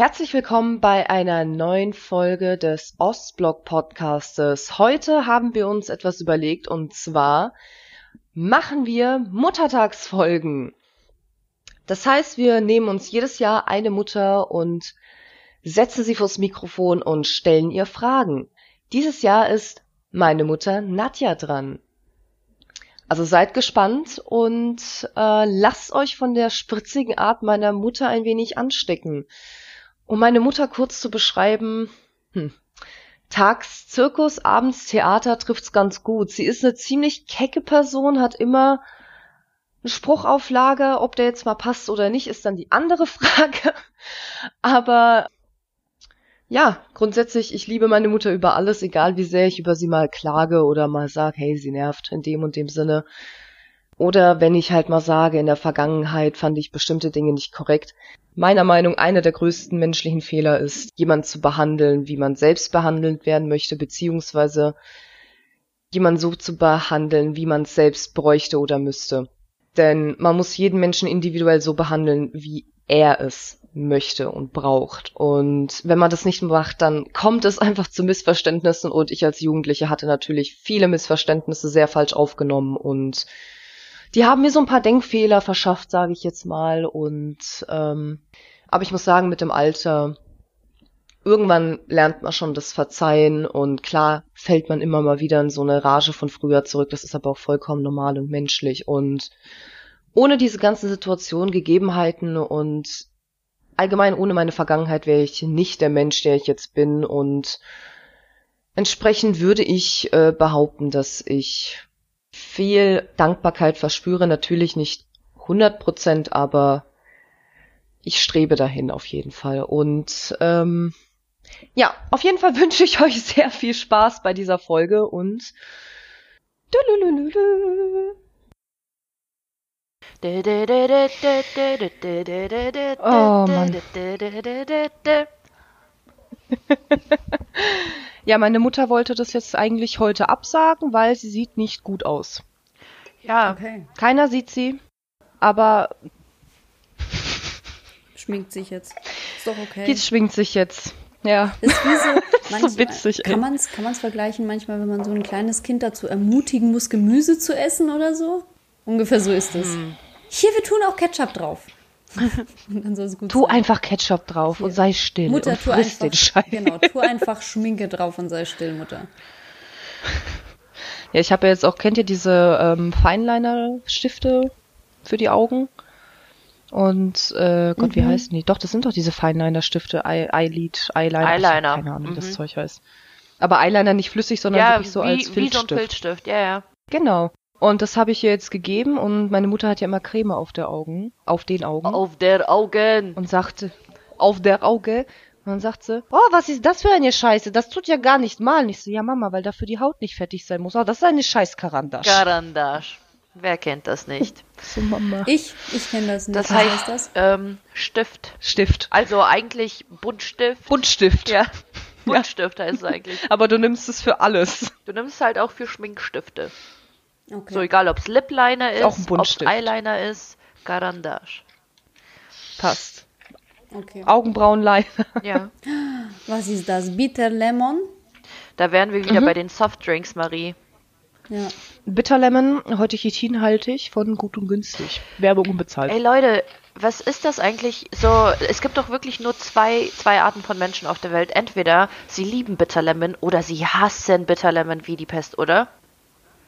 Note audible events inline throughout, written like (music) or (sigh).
Herzlich willkommen bei einer neuen Folge des Ostblock Podcastes. Heute haben wir uns etwas überlegt und zwar machen wir Muttertagsfolgen. Das heißt, wir nehmen uns jedes Jahr eine Mutter und setzen sie vors Mikrofon und stellen ihr Fragen. Dieses Jahr ist meine Mutter Nadja dran. Also seid gespannt und äh, lasst euch von der spritzigen Art meiner Mutter ein wenig anstecken. Um meine Mutter kurz zu beschreiben, hm. Tags Zirkus, abends Theater trifft's ganz gut. Sie ist eine ziemlich kecke Person, hat immer eine Spruchauflage, ob der jetzt mal passt oder nicht, ist dann die andere (laughs) Frage. Aber ja, grundsätzlich, ich liebe meine Mutter über alles, egal wie sehr ich über sie mal klage oder mal sage, hey, sie nervt in dem und dem Sinne. Oder wenn ich halt mal sage, in der Vergangenheit fand ich bestimmte Dinge nicht korrekt. Meiner Meinung einer der größten menschlichen Fehler ist, jemand zu behandeln, wie man selbst behandelt werden möchte, beziehungsweise jemand so zu behandeln, wie man es selbst bräuchte oder müsste. Denn man muss jeden Menschen individuell so behandeln, wie er es möchte und braucht. Und wenn man das nicht macht, dann kommt es einfach zu Missverständnissen und ich als Jugendliche hatte natürlich viele Missverständnisse sehr falsch aufgenommen und die haben mir so ein paar Denkfehler verschafft, sage ich jetzt mal. Und ähm, aber ich muss sagen, mit dem Alter irgendwann lernt man schon das Verzeihen und klar fällt man immer mal wieder in so eine Rage von früher zurück. Das ist aber auch vollkommen normal und menschlich. Und ohne diese ganzen Situationen, Gegebenheiten und allgemein ohne meine Vergangenheit wäre ich nicht der Mensch, der ich jetzt bin. Und entsprechend würde ich äh, behaupten, dass ich viel Dankbarkeit verspüre. Natürlich nicht 100 Prozent, aber ich strebe dahin auf jeden Fall. Und ähm, ja, auf jeden Fall (laughs) wünsche ich euch sehr viel Spaß bei dieser Folge und Oh Mann. (laughs) Ja, meine Mutter wollte das jetzt eigentlich heute absagen, weil sie sieht nicht gut aus. Ja. Okay. Keiner sieht sie, aber schminkt sich jetzt. Ist doch okay. Jetzt schwingt sich jetzt. Ja. Ist wie so, (laughs) manchmal, so witzig, kann man es kann man's vergleichen manchmal, wenn man so ein kleines Kind dazu ermutigen muss, Gemüse zu essen oder so? Ungefähr so ist es. Hm. Hier, wir tun auch Ketchup drauf. (laughs) und dann soll es gut tu sein. einfach Ketchup drauf Hier. und sei still Mutter, und tu einfach, den Scheiß. Genau, tu einfach Schminke drauf und sei still, Mutter. (laughs) Ja, ich habe ja jetzt auch, kennt ihr diese ähm, Feinliner-Stifte für die Augen? Und äh, Gott, mhm. wie heißen die? Doch, das sind doch diese Feinliner-Stifte, Eyelid, Eyeliner. Eyeliner. Keine Ahnung, wie mhm. das Zeug heißt. Aber Eyeliner nicht flüssig, sondern ja, wirklich so wie, als Filzstift. Wie so ein Filzstift, ja, ja. Genau. Und das habe ich ihr jetzt gegeben und meine Mutter hat ja immer Creme auf der Augen, auf den Augen. Auf der Augen. Und sagte, auf der Auge. Und dann sagt sie, oh, was ist das für eine Scheiße? Das tut ja gar nicht mal. Und ich so, ja Mama, weil dafür die Haut nicht fertig sein muss. Oh, das ist eine scheiß Karandasch. Karandasch. Wer kennt das nicht? so Mama. Ich, ich kenne das nicht. Das heißt, heißt das? Ähm, Stift. Stift. Also eigentlich Buntstift. Buntstift. Ja. Buntstift ja. heißt es eigentlich. Aber du nimmst es für alles. Du nimmst es halt auch für Schminkstifte. Okay. So egal, ob es Lip Liner ist, ist ob es Eyeliner ist, Garandage. Passt. Okay. Augenbrauenliner. Ja. (laughs) Was ist das? Bitter Lemon? Da wären wir wieder mhm. bei den Softdrinks, Marie. Ja. Bitter Lemon, heute chitinhaltig von Gut und Günstig. Werbung unbezahlt. Ey Leute, was ist das eigentlich so? Es gibt doch wirklich nur zwei, zwei Arten von Menschen auf der Welt. Entweder sie lieben Bitter Lemon oder sie hassen Bitter Lemon wie die Pest, oder?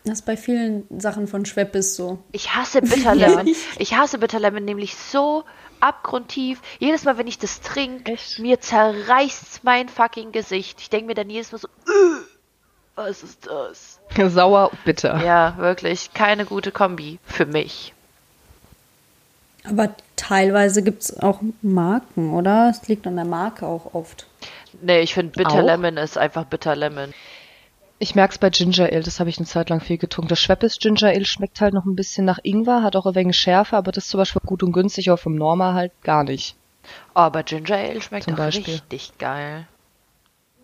Das ist bei vielen Sachen von Schweppes so. Ich hasse Bitterlemon. (laughs) Ich hasse Bitterlemon nämlich so abgrundtief. Jedes Mal, wenn ich das trinke, mir zerreißt mein fucking Gesicht. Ich denke mir dann jedes Mal so, was ist das? (laughs) Sauer, bitter. Ja, wirklich. Keine gute Kombi für mich. Aber teilweise gibt es auch Marken, oder? Es liegt an der Marke auch oft. Nee, ich finde Bitter Lemon ist einfach Bitter Lemon. Ich merk's bei Ginger Ale, das habe ich eine Zeit lang viel getrunken. Das Schweppes Ginger Ale schmeckt halt noch ein bisschen nach Ingwer, hat auch ein wenig Schärfe, aber das ist zum Beispiel gut und günstig, aber vom Norma halt gar nicht. Oh, aber Ginger Ale schmeckt zum Beispiel. richtig geil.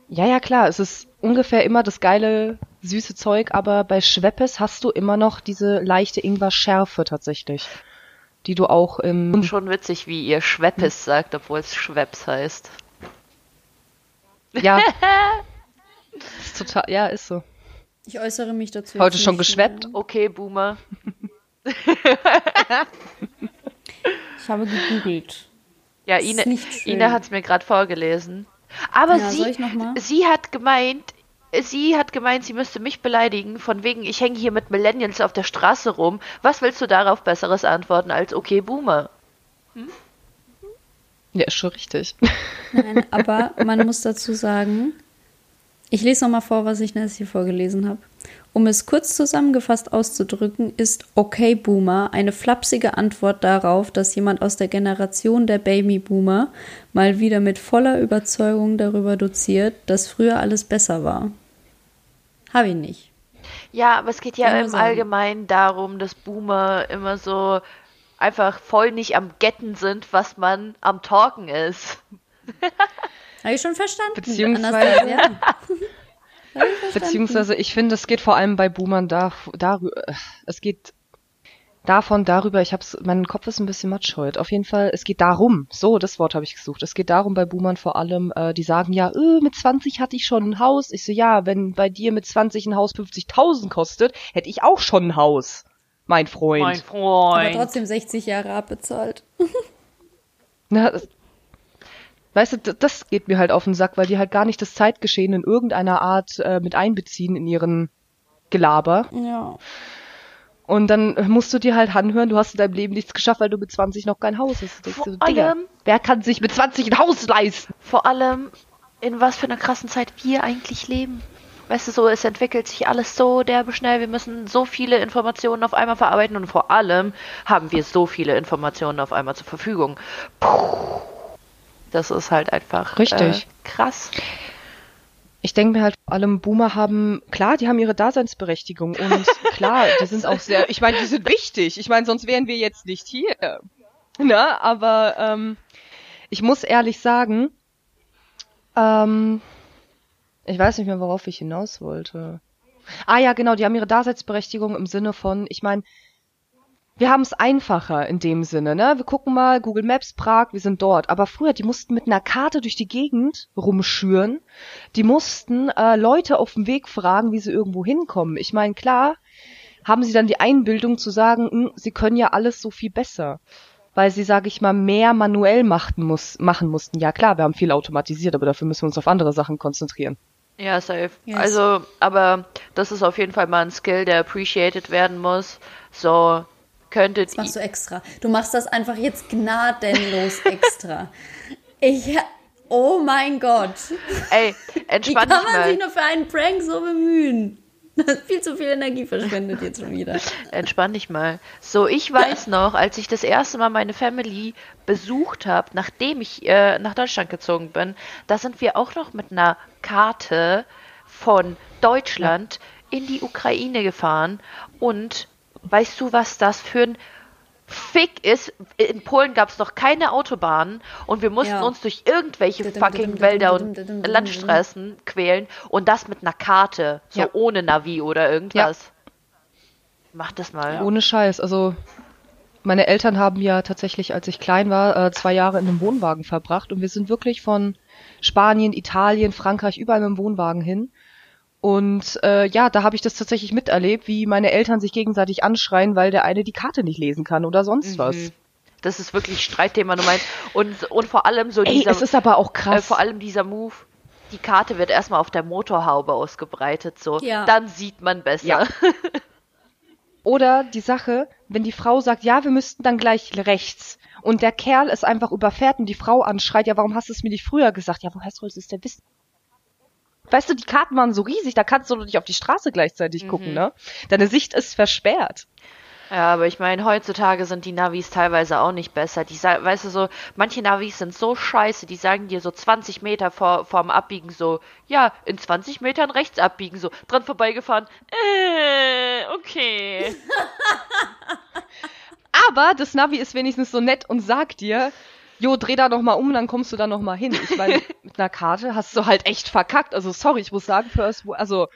Ja, ja, klar, es ist ungefähr immer das geile, süße Zeug, aber bei Schweppes hast du immer noch diese leichte Ingwer-Schärfe tatsächlich. die du auch im. Schon witzig, wie ihr Schweppes sagt, obwohl es Schweppes heißt. Ja. (laughs) ist total, ja, ist so. Ich äußere mich dazu. Heute schon geschweppt? Mehr. Okay, Boomer. ich habe gegoogelt. Ja, Ine, Ine hat es mir gerade vorgelesen. Aber ja, sie, sie hat gemeint, sie hat gemeint, sie müsste mich beleidigen, von wegen, ich hänge hier mit Millennials auf der Straße rum. Was willst du darauf besseres antworten als okay, Boomer? Hm? Ja, ist schon richtig. Nein, aber man muss dazu sagen, ich lese nochmal vor, was ich Nancy vorgelesen habe. Um es kurz zusammengefasst auszudrücken, ist Okay Boomer eine flapsige Antwort darauf, dass jemand aus der Generation der Babyboomer mal wieder mit voller Überzeugung darüber doziert, dass früher alles besser war. Habe ich nicht. Ja, aber es geht ja im Allgemeinen darum, dass Boomer immer so einfach voll nicht am Getten sind, was man am Talken ist. (laughs) Habe ich schon verstanden. Beziehungsweise, ja. (laughs) Beziehungsweise ich finde, es geht vor allem bei Boomern da, darüber, es geht davon darüber, ich hab's, mein Kopf ist ein bisschen matsch heute. Auf jeden Fall, es geht darum, so, das Wort habe ich gesucht. Es geht darum bei Boomern vor allem, äh, die sagen ja, öh, mit 20 hatte ich schon ein Haus. Ich so, ja, wenn bei dir mit 20 ein Haus 50.000 kostet, hätte ich auch schon ein Haus. Mein Freund. Mein Freund. Aber trotzdem 60 Jahre abbezahlt. Na, weißt du, das geht mir halt auf den Sack, weil die halt gar nicht das Zeitgeschehen in irgendeiner Art äh, mit einbeziehen in ihren Gelaber. Ja. Und dann musst du dir halt anhören, du hast in deinem Leben nichts geschafft, weil du mit 20 noch kein Haus hast. Vor so, allem, wer kann sich mit 20 ein Haus leisten? Vor allem, in was für einer krassen Zeit wir eigentlich leben. Weißt du, so, es entwickelt sich alles so derbe schnell. Wir müssen so viele Informationen auf einmal verarbeiten und vor allem haben wir so viele Informationen auf einmal zur Verfügung. Puh. Das ist halt einfach Richtig. Äh, krass. Ich denke mir halt, vor allem Boomer haben, klar, die haben ihre Daseinsberechtigung und (laughs) klar, die sind auch sehr, ich meine, die sind wichtig. Ich meine, sonst wären wir jetzt nicht hier. Ne? Aber ähm, ich muss ehrlich sagen, ähm, ich weiß nicht mehr, worauf ich hinaus wollte. Ah ja, genau, die haben ihre Daseinsberechtigung im Sinne von, ich meine, wir haben es einfacher in dem Sinne, ne? Wir gucken mal, Google Maps, Prag, wir sind dort. Aber früher, die mussten mit einer Karte durch die Gegend rumschüren. Die mussten äh, Leute auf dem Weg fragen, wie sie irgendwo hinkommen. Ich meine, klar, haben sie dann die Einbildung zu sagen, mh, hm, sie können ja alles so viel besser. Weil sie, sage ich mal, mehr manuell machten muss, machen mussten. Ja klar, wir haben viel automatisiert, aber dafür müssen wir uns auf andere Sachen konzentrieren. Ja, safe. Yes. Also, aber das ist auf jeden Fall mal ein Skill, der appreciated werden muss. So, könntet. Das machst du extra. Du machst das einfach jetzt gnadenlos (laughs) extra. Ich. Oh mein Gott. Ey, entspann dich mal. Wie kann man sich nur für einen Prank so bemühen? viel zu viel Energie verschwendet jetzt schon wieder. Entspann dich mal. So, ich weiß noch, als ich das erste Mal meine Family besucht habe, nachdem ich äh, nach Deutschland gezogen bin, da sind wir auch noch mit einer Karte von Deutschland in die Ukraine gefahren und Weißt du, was das für ein Fick ist? In Polen gab es noch keine Autobahnen und wir mussten ja. uns durch irgendwelche fucking Wälder und Landstraßen quälen und das mit einer Karte, so ja. ohne Navi oder irgendwas. Ja. Mach das mal. Ohne Scheiß, also meine Eltern haben ja tatsächlich, als ich klein war, äh, zwei Jahre in einem Wohnwagen verbracht und wir sind wirklich von Spanien, Italien, Frankreich überall mit dem Wohnwagen hin. Und äh, ja, da habe ich das tatsächlich miterlebt, wie meine Eltern sich gegenseitig anschreien, weil der eine die Karte nicht lesen kann oder sonst mhm. was. Das ist wirklich Streitthema Nummer eins. Und, und vor allem so Ey, dieser. Es ist aber auch krass. Äh, vor allem dieser Move. Die Karte wird erstmal auf der Motorhaube ausgebreitet, so. Ja. Dann sieht man besser. Ja. (laughs) Oder die Sache, wenn die Frau sagt, ja, wir müssten dann gleich rechts. Und der Kerl es einfach überfährt und die Frau anschreit, ja, warum hast du es mir nicht früher gesagt? Ja, woher sollst du es denn wissen? Weißt du, die Karten waren so riesig, da kannst du nicht auf die Straße gleichzeitig mhm. gucken, ne? Deine Sicht ist versperrt. Ja, aber ich meine, heutzutage sind die Navis teilweise auch nicht besser. Die weißt du so, manche Navis sind so scheiße, die sagen dir so 20 Meter vor, vorm Abbiegen so, ja, in 20 Metern rechts abbiegen, so, dran vorbeigefahren, äh, okay. (laughs) aber das Navi ist wenigstens so nett und sagt dir, jo, dreh da noch mal um, dann kommst du da noch mal hin. Ich meine, (laughs) mit einer Karte hast du halt echt verkackt. Also sorry, ich muss sagen, First, also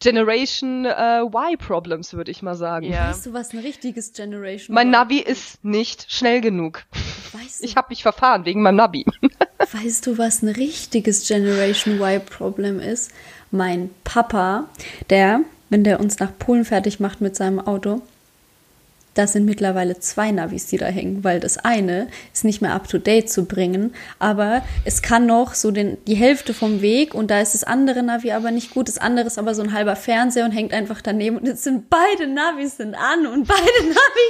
Generation äh, Y-Problems, würde ich mal sagen. Ja. Weißt du, was ein richtiges Generation Mein Navi ist nicht schnell genug. Weißt du, ich habe mich verfahren wegen meinem Navi. (laughs) weißt du, was ein richtiges Generation Y-Problem ist? Mein Papa, der, wenn der uns nach Polen fertig macht mit seinem Auto, das sind mittlerweile zwei Navis, die da hängen, weil das eine ist nicht mehr up to date zu bringen, aber es kann noch so den, die Hälfte vom Weg und da ist das andere Navi aber nicht gut. Das andere ist aber so ein halber Fernseher und hängt einfach daneben und jetzt sind beide Navis sind an und beide (laughs)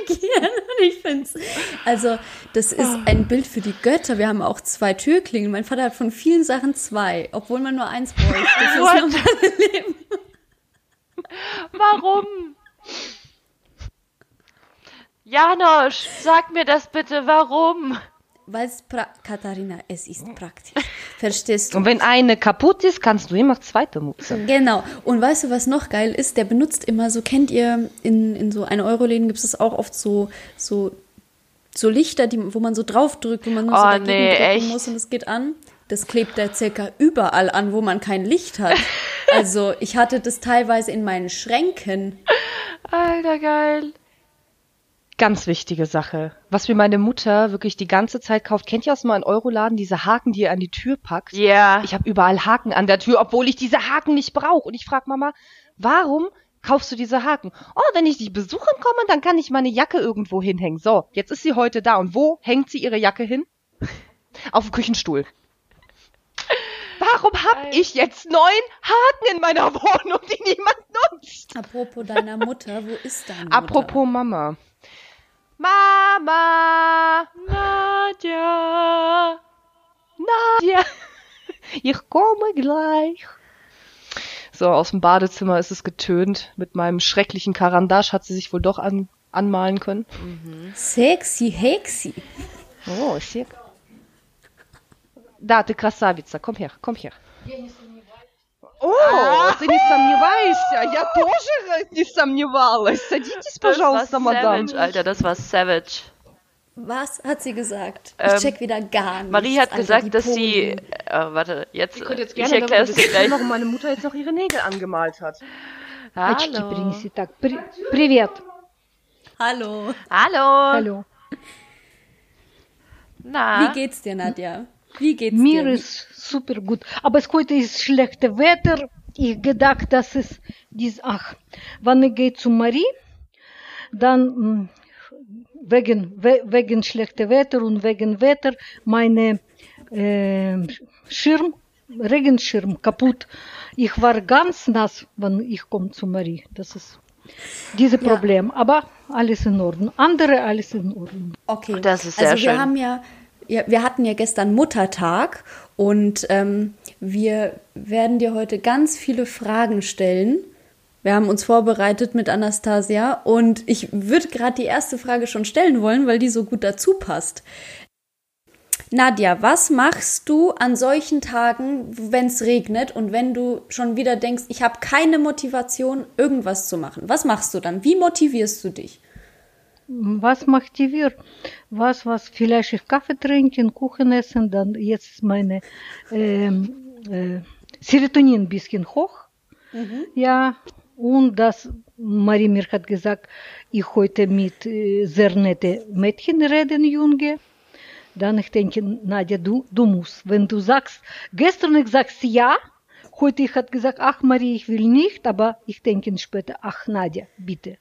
navigieren und ich finde es, also das ist ein Bild für die Götter. Wir haben auch zwei Türklingen. Mein Vater hat von vielen Sachen zwei, obwohl man nur eins bräuchte fürs normale Leben. Warum? Janosch, sag mir das bitte, warum? Weil es, Katharina, es ist praktisch. Verstehst du? Und wenn eine kaputt ist, kannst du immer zweite nutzen. Genau. Und weißt du, was noch geil ist? Der benutzt immer so, kennt ihr, in, in so 1 Euro Läden gibt es auch oft so, so, so Lichter, die, wo man so draufdrückt, wo man nur oh, so dagegen nee, drücken echt? muss und es geht an. Das klebt der circa überall an, wo man kein Licht hat. Also ich hatte das teilweise in meinen Schränken. (laughs) Alter, geil. Ganz wichtige Sache. Was mir meine Mutter wirklich die ganze Zeit kauft. Kennt ihr aus mal in Euroladen diese Haken, die ihr an die Tür packt? Ja. Yeah. Ich habe überall Haken an der Tür, obwohl ich diese Haken nicht brauche. Und ich frage Mama, warum kaufst du diese Haken? Oh, wenn ich dich besuchen komme, dann kann ich meine Jacke irgendwo hinhängen. So, jetzt ist sie heute da. Und wo hängt sie ihre Jacke hin? (laughs) Auf dem Küchenstuhl. Warum hab ich jetzt neun Haken in meiner (laughs) Wohnung, die niemand nutzt? Apropos deiner Mutter, wo ist deine Mutter? Apropos Mama. Mama! Nadja! Nadja! Ich komme gleich. So, aus dem Badezimmer ist es getönt. Mit meinem schrecklichen Karandasch hat sie sich wohl doch an, anmalen können. Mhm. Sexy, hexy. Oh, sexy. Da, ты красавица. Komm her, komm her. О, а ты не сомневаешься? Я (laughs) тоже не сомневалась. Садитесь, пожалуйста, мадам. Alter, das war savage. Was hat sie gesagt? Ich ähm, check wieder gar nichts. Marie hat Alter, gesagt, dass sie. Äh, warte, jetzt. Ich, jetzt ich erkläre es dir gleich. warum meine Mutter jetzt noch ihre Nägel angemalt hat. Hallo. Привет. Hallo. Hallo. Hallo. Na? Wie geht's dir, Nadja? Wie geht's Mir dir? ist super gut. Aber es heute ist schlechtes Wetter. Ich gedacht, dass es dies, ach, wann ich gehe zu Marie, dann wegen, wegen schlechter Wetter und wegen Wetter meine äh, Schirm, Regenschirm kaputt. Ich war ganz nass, wenn ich komme zu Marie. Das ist dieses Problem. Ja. Aber alles in Ordnung. Andere alles in Ordnung. Okay. Das ist sehr also wir schön. haben ja ja, wir hatten ja gestern Muttertag und ähm, wir werden dir heute ganz viele Fragen stellen. Wir haben uns vorbereitet mit Anastasia und ich würde gerade die erste Frage schon stellen wollen, weil die so gut dazu passt. Nadja, was machst du an solchen Tagen, wenn es regnet und wenn du schon wieder denkst, ich habe keine Motivation, irgendwas zu machen? Was machst du dann? Wie motivierst du dich? Was motiviert? Was, was vielleicht ich Kaffee trinken, Kuchen essen, dann jetzt meine äh, äh, Serotonin ein bisschen hoch. Mhm. Ja, und das, Marie mir hat gesagt, ich heute mit äh, sehr nette Mädchen reden, Junge. Dann ich denke, Nadja, du, du musst, wenn du sagst, gestern ich sagst ja, heute ich hat gesagt, ach Marie, ich will nicht, aber ich denke später, ach Nadja, bitte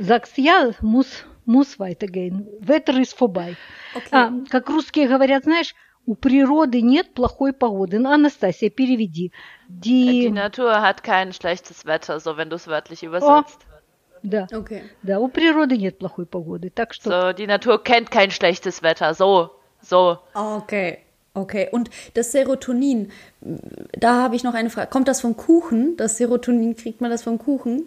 sagst, ja, muss, muss weitergehen. Wetter ist vorbei. Okay. А, как русские говорят, знаешь, у природы нет плохой погоды. Анастасия, переведи. Die, die Natur hat kein schlechtes Wetter, so wenn du es wörtlich übersetzt. О, да. Okay. Да, у природы нет плохой погоды. Так что... So, die Natur kennt kein schlechtes Wetter. So, so. Okay. Okay, und das Serotonin, da habe ich noch eine Frage. Kommt das vom Kuchen? Das Serotonin, kriegt man das vom Kuchen?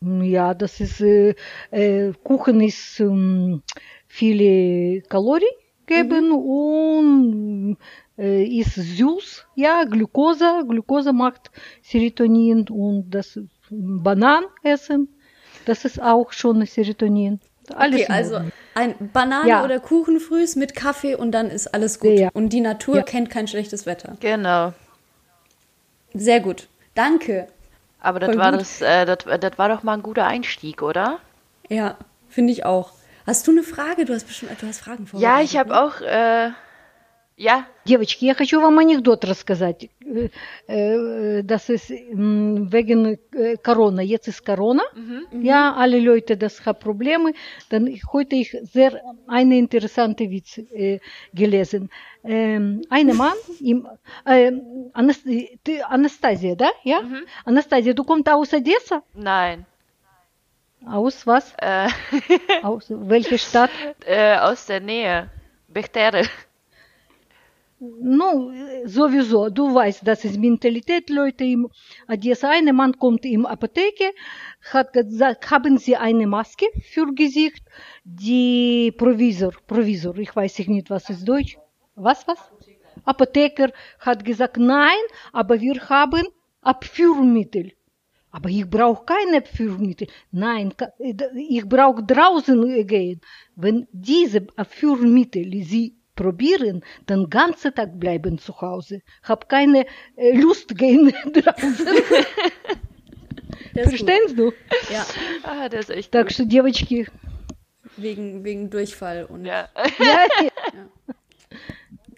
Ja, das ist, äh, äh, Kuchen ist ähm, viele Kalorien geben mhm. und äh, ist süß, ja, Glucose, Glucose macht Serotonin und das Bananen essen, das ist auch schon Serotonin. Alles okay, also ein Banane ja. oder Kuchen frühs mit Kaffee und dann ist alles gut. Ja. Und die Natur ja. kennt kein schlechtes Wetter. Genau. Sehr gut. Danke. Aber das war, das, äh, das, das war doch mal ein guter Einstieg, oder? Ja, finde ich auch. Hast du eine Frage? Du hast bestimmt, du hast Fragen vor. Ja, ich habe ne? auch, äh, ja. Девочки, я хочу вам анекдот рассказать. Das ist wegen Corona. Jetzt ist Corona. Mhm. Ja, alle Leute, das haben Probleme. Dann heute ich sehr eine interessante Witz äh, gelesen. Ähm, ein Mann, im, äh, Anastasia, da? Ja? Mhm. Anastasia, du kommst aus Odessa? Nein. Aus was? Äh. aus welcher Stadt? Äh, aus der Nähe. Bechtere. Ну, sowieso, du weißt, das ist Mentalität, Leute im Odessa. Ein Mann kommt in Apotheke, hat gesagt, haben Sie eine Maske für Gesicht? Die Provisor, Provisor, ich weiß nicht, was ist Deutsch. Was, was? Apotheker hat gesagt, nein, aber wir haben Abführmittel. Aber ich brauche keine Abführmittel. Nein, ich brauche draußen gehen. Wenn diese Abführmittel Sie probieren, den ganzen Tag bleiben zu Hause. Hab keine äh, Lust gehen draußen. Verstehst du? Ja. Ah, das ist echt Так что, девочки... Wegen, wegen Durchfall und... Ja. ja.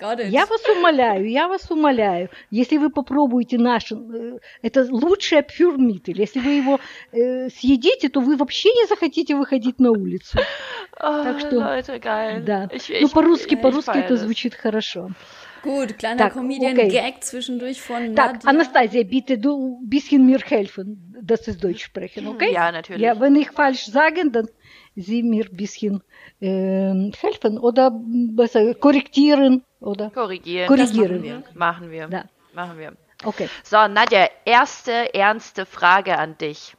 Я вас умоляю, я вас умоляю, если вы попробуете наш, это лучший пюрмитель, если вы его э, съедите, то вы вообще не захотите выходить на улицу. (laughs) Oh, так что, Leute, geil. Да. Ich, ich, ну, по-русски, по-русски это звучит хорошо. Gut, kleiner Comedian-Gag zwischendurch von Так, Nadia. Anastasia, bitte du ein bisschen mir helfen, dass wir Deutsch sprechen, okay? Ja, natürlich. Ja, wenn ich falsch sage, dann Sie mir ein bisschen äh, helfen oder besser korrigieren oder korrigieren. korrigieren. machen wir. Machen wir. Ja. Machen wir. Okay. So, Nadja, erste ernste Frage an dich.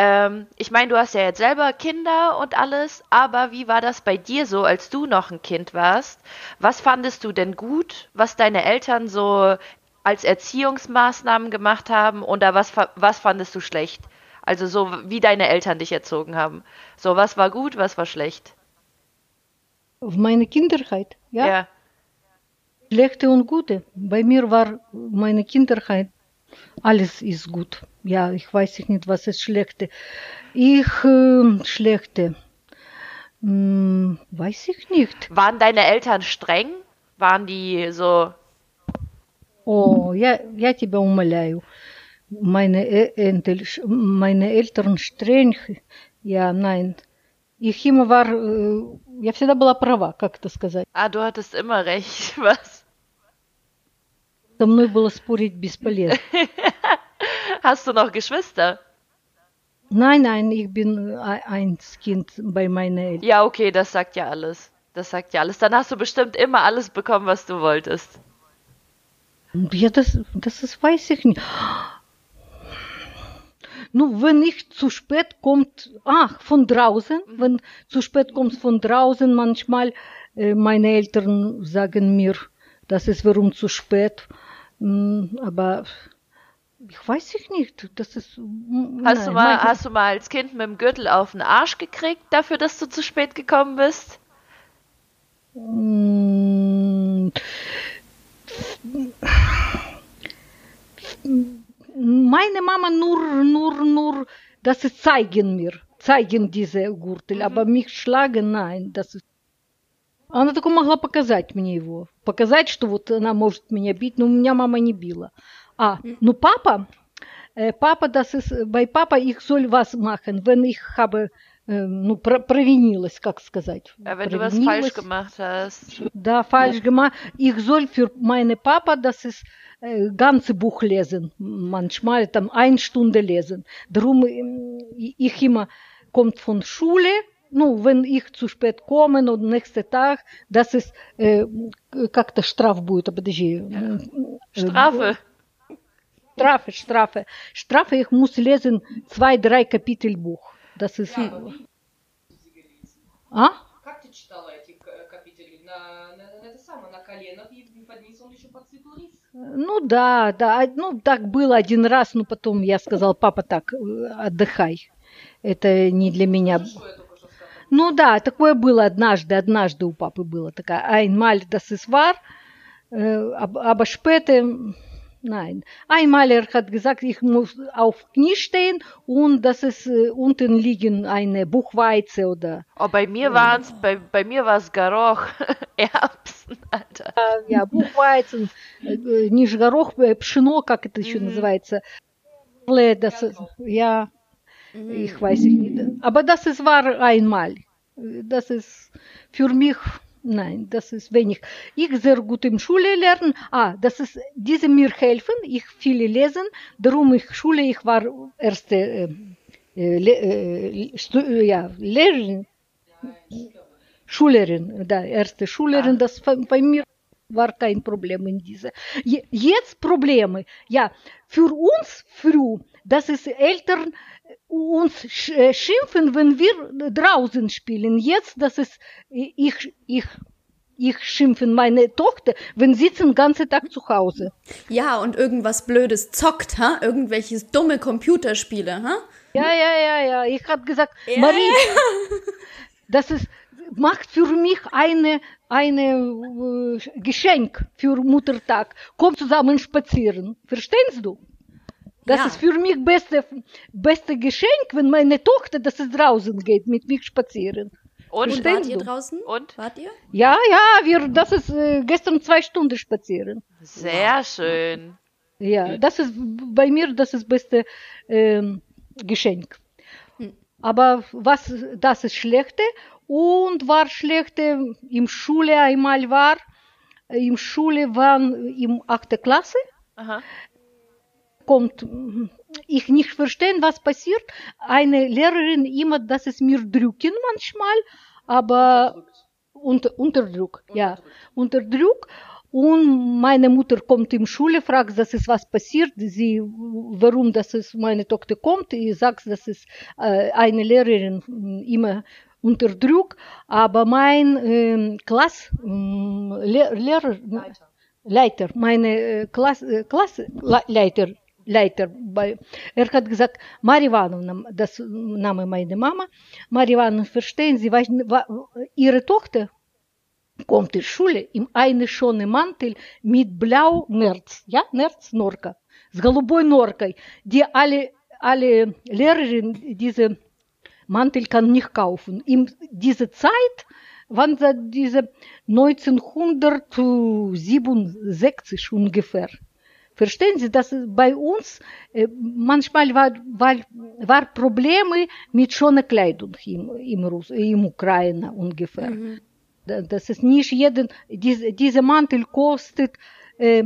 Ähm, ich meine, du hast ja jetzt selber Kinder und alles, aber wie war das bei dir so, als du noch ein Kind warst? Was fandest du denn gut, was deine Eltern so als Erziehungsmaßnahmen gemacht haben oder was, was fandest du schlecht? Also so wie deine Eltern dich erzogen haben. So, was war gut, was war schlecht? Meine Kinderheit, ja? Ja. Schlechte und gute. Bei mir war meine Kinderheit, alles ist gut Ja, ich weiß nicht, was ist schlechte. Ich, äh, schlechte, hm, weiß ich nicht. Waren deine Eltern streng? Waren die so... О, я, я тебя умоляю. Meine, Entel, meine Eltern streng, ja, nein. Ich immer war, я всегда была права, как это сказать. А, du hattest immer recht, was? (laughs) Со мной было спорить бесполезно. (laughs) Hast du noch Geschwister? Nein, nein, ich bin ein Kind bei meinen Eltern. Ja, okay, das sagt ja alles. Das sagt ja alles. Dann hast du bestimmt immer alles bekommen, was du wolltest. Ja, das, das ist, weiß ich nicht. Ну, wenn ich zu spät kommt, ach, von draußen, mhm. wenn zu spät kommt von draußen, manchmal äh, meine Eltern sagen mir, das ist warum zu spät. Mm, aber ich weiß ich nicht. Das ist. Hast, nein, du mal, hast du mal als Kind mit dem Gürtel auf den Arsch gekriegt dafür, dass du zu spät gekommen bist? Mm, meine Mama nur, nur, nur, dass sie zeigen mir, zeigen diese Gürtel, aber mich schlagen, nein, das ist Она только могла показать мне его. Показать, что вот она может меня бить, но меня мама не била. А, ну папа, äh, Papa, das ist, bei Papa, ich soll was machen, wenn ich habe, äh, ну, про провинилась, как сказать. Ja, wenn du was falsch gemacht hast. Да, falsch ja. gemacht. Ich soll für meine Papa, das ist, äh, ganze Buch lesen, manchmal там eine Stunde lesen. Darum ich immer kommt von Schule, ну, wenn ich zu spät komme und nächsten Tag, das ist äh, как-то штраф будет, подожди. Strafe. Strafe, Strafe. Strafe, ich muss lesen zwei, drei Kapitel Buch. Das ist... Ja, а? Как ты читала эти капители? На, на, на это самое, на коленах и под низ он еще подсыпал рис? Ну да, да, ну так было один раз, но потом я сказал, папа, так, отдыхай. Это не для меня. Ну да, такое было однажды, однажды у папы было такая das ist wahr, aber später, nein. Einmal er hat gesagt, ich muss auf Knie stehen und dass es äh, unten liegen eine Buchweize oder. Oh, bei mir waren's, bei, bei mir war es Garoch. (laughs) Erbsen, Alter. Ja, Buchweizen, äh, nicht Горох, äh, Pшено, как это еще называется. Das, ja, ich weiß nicht. Aber das ist, war einmal. Das ist für mich Nein, das ist wenig. Ich sehr gut im Schule lernen. Ah, das ist, diese mir helfen. Ich viele lesen. Darum ich Schule, ich war erste, äh, äh, äh, ja, Lehrerin. Schülerin, da, erste Schülerin, das bei mir war kein Problem in dieser. Jetzt Probleme, ja, für uns früh, das ist Eltern uns schimpfen, wenn wir draußen spielen. Jetzt, das ist, ich, ich, ich schimpfen meine Tochter, wenn sie den ganzen Tag zu Hause. Ja, und irgendwas Blödes zockt, ha? Irgendwelches dumme Computerspiele, ha? Ja, ja, ja, ja. Ich habe gesagt, ja. Marie, (laughs) das ist, macht für mich eine, eine äh, Geschenk für Muttertag. Komm zusammen spazieren. Verstehst du? Das ja. ist für mich beste, beste Geschenk, wenn meine Tochter, dass es draußen geht, mit mir spazieren. Und, Und wart ihr draußen? Und? Wart ihr? Ja, ja, wir, das ist äh, gestern zwei Stunden spazieren. Sehr schön. Ja, das ist bei mir das ist beste ähm, Geschenk. Hm. Aber was, das ist schlechte und war schlechte im Schule einmal war, im Schule waren im 8. Klasse. Aha kommt, ich nicht verstehen, was passiert. Eine Lehrerin immer, das ist mir drücken manchmal, aber unter, unter Druck, ja, unter Druck. Und meine Mutter kommt in Schule, fragt, dass es was passiert, sie, warum das ist, meine Tochter kommt. Ich sage, dass es äh, eine Lehrerin immer unter Druck, aber mein äh, Klass, äh, Lehrer, Leiter. Leiter, meine äh, Klasse, äh, Leiter. Bei, er hat gesagt, Maria Ivanovna, das Name meine Mama, Maria Ivanovna, verstehen Sie, Ihre Tochter kommt in Schule in eine schöne Mantel mit blau Nerz, ja, Nerz, Norka, с голубой Norkой, die alle, alle Lehrerinnen diese Mantel kann nicht kaufen. In dieser Zeit, wann diese 1967 ungefähr, Verstehen Sie, dass bei uns äh, manchmal war, war, war Probleme mit schöner Kleidung im, im, Russ, im Ukraine ungefähr. Mhm. Das ist nicht jeden, diese, diese Mantel kostet äh,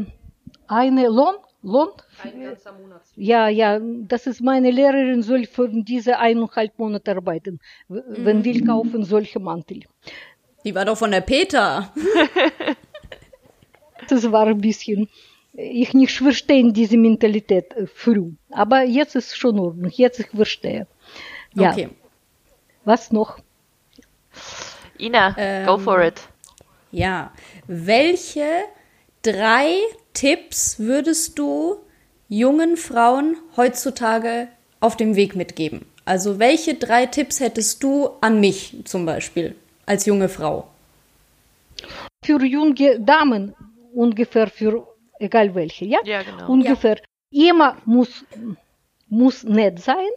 eine Lohn, Lohn? Ein ganzer Monat. Ja, ja, das ist meine Lehrerin soll für diese eineinhalb Monate arbeiten, mhm. wenn will kaufen solche Mantel. Die war doch von der Peter. (laughs) das war ein bisschen ich nicht verstehe diese Mentalität früh. Aber jetzt ist schon Ordnung, jetzt ich verstehe. Ja. Okay. Was noch? Ina, ähm, go for it. Ja. Welche drei Tipps würdest du jungen Frauen heutzutage auf dem Weg mitgeben? Also welche drei Tipps hättest du an mich zum Beispiel als junge Frau? Für junge Damen ungefähr für egal welche, ja? Ja, genau. Ungefähr. Ja. Immer muss, muss nett sein.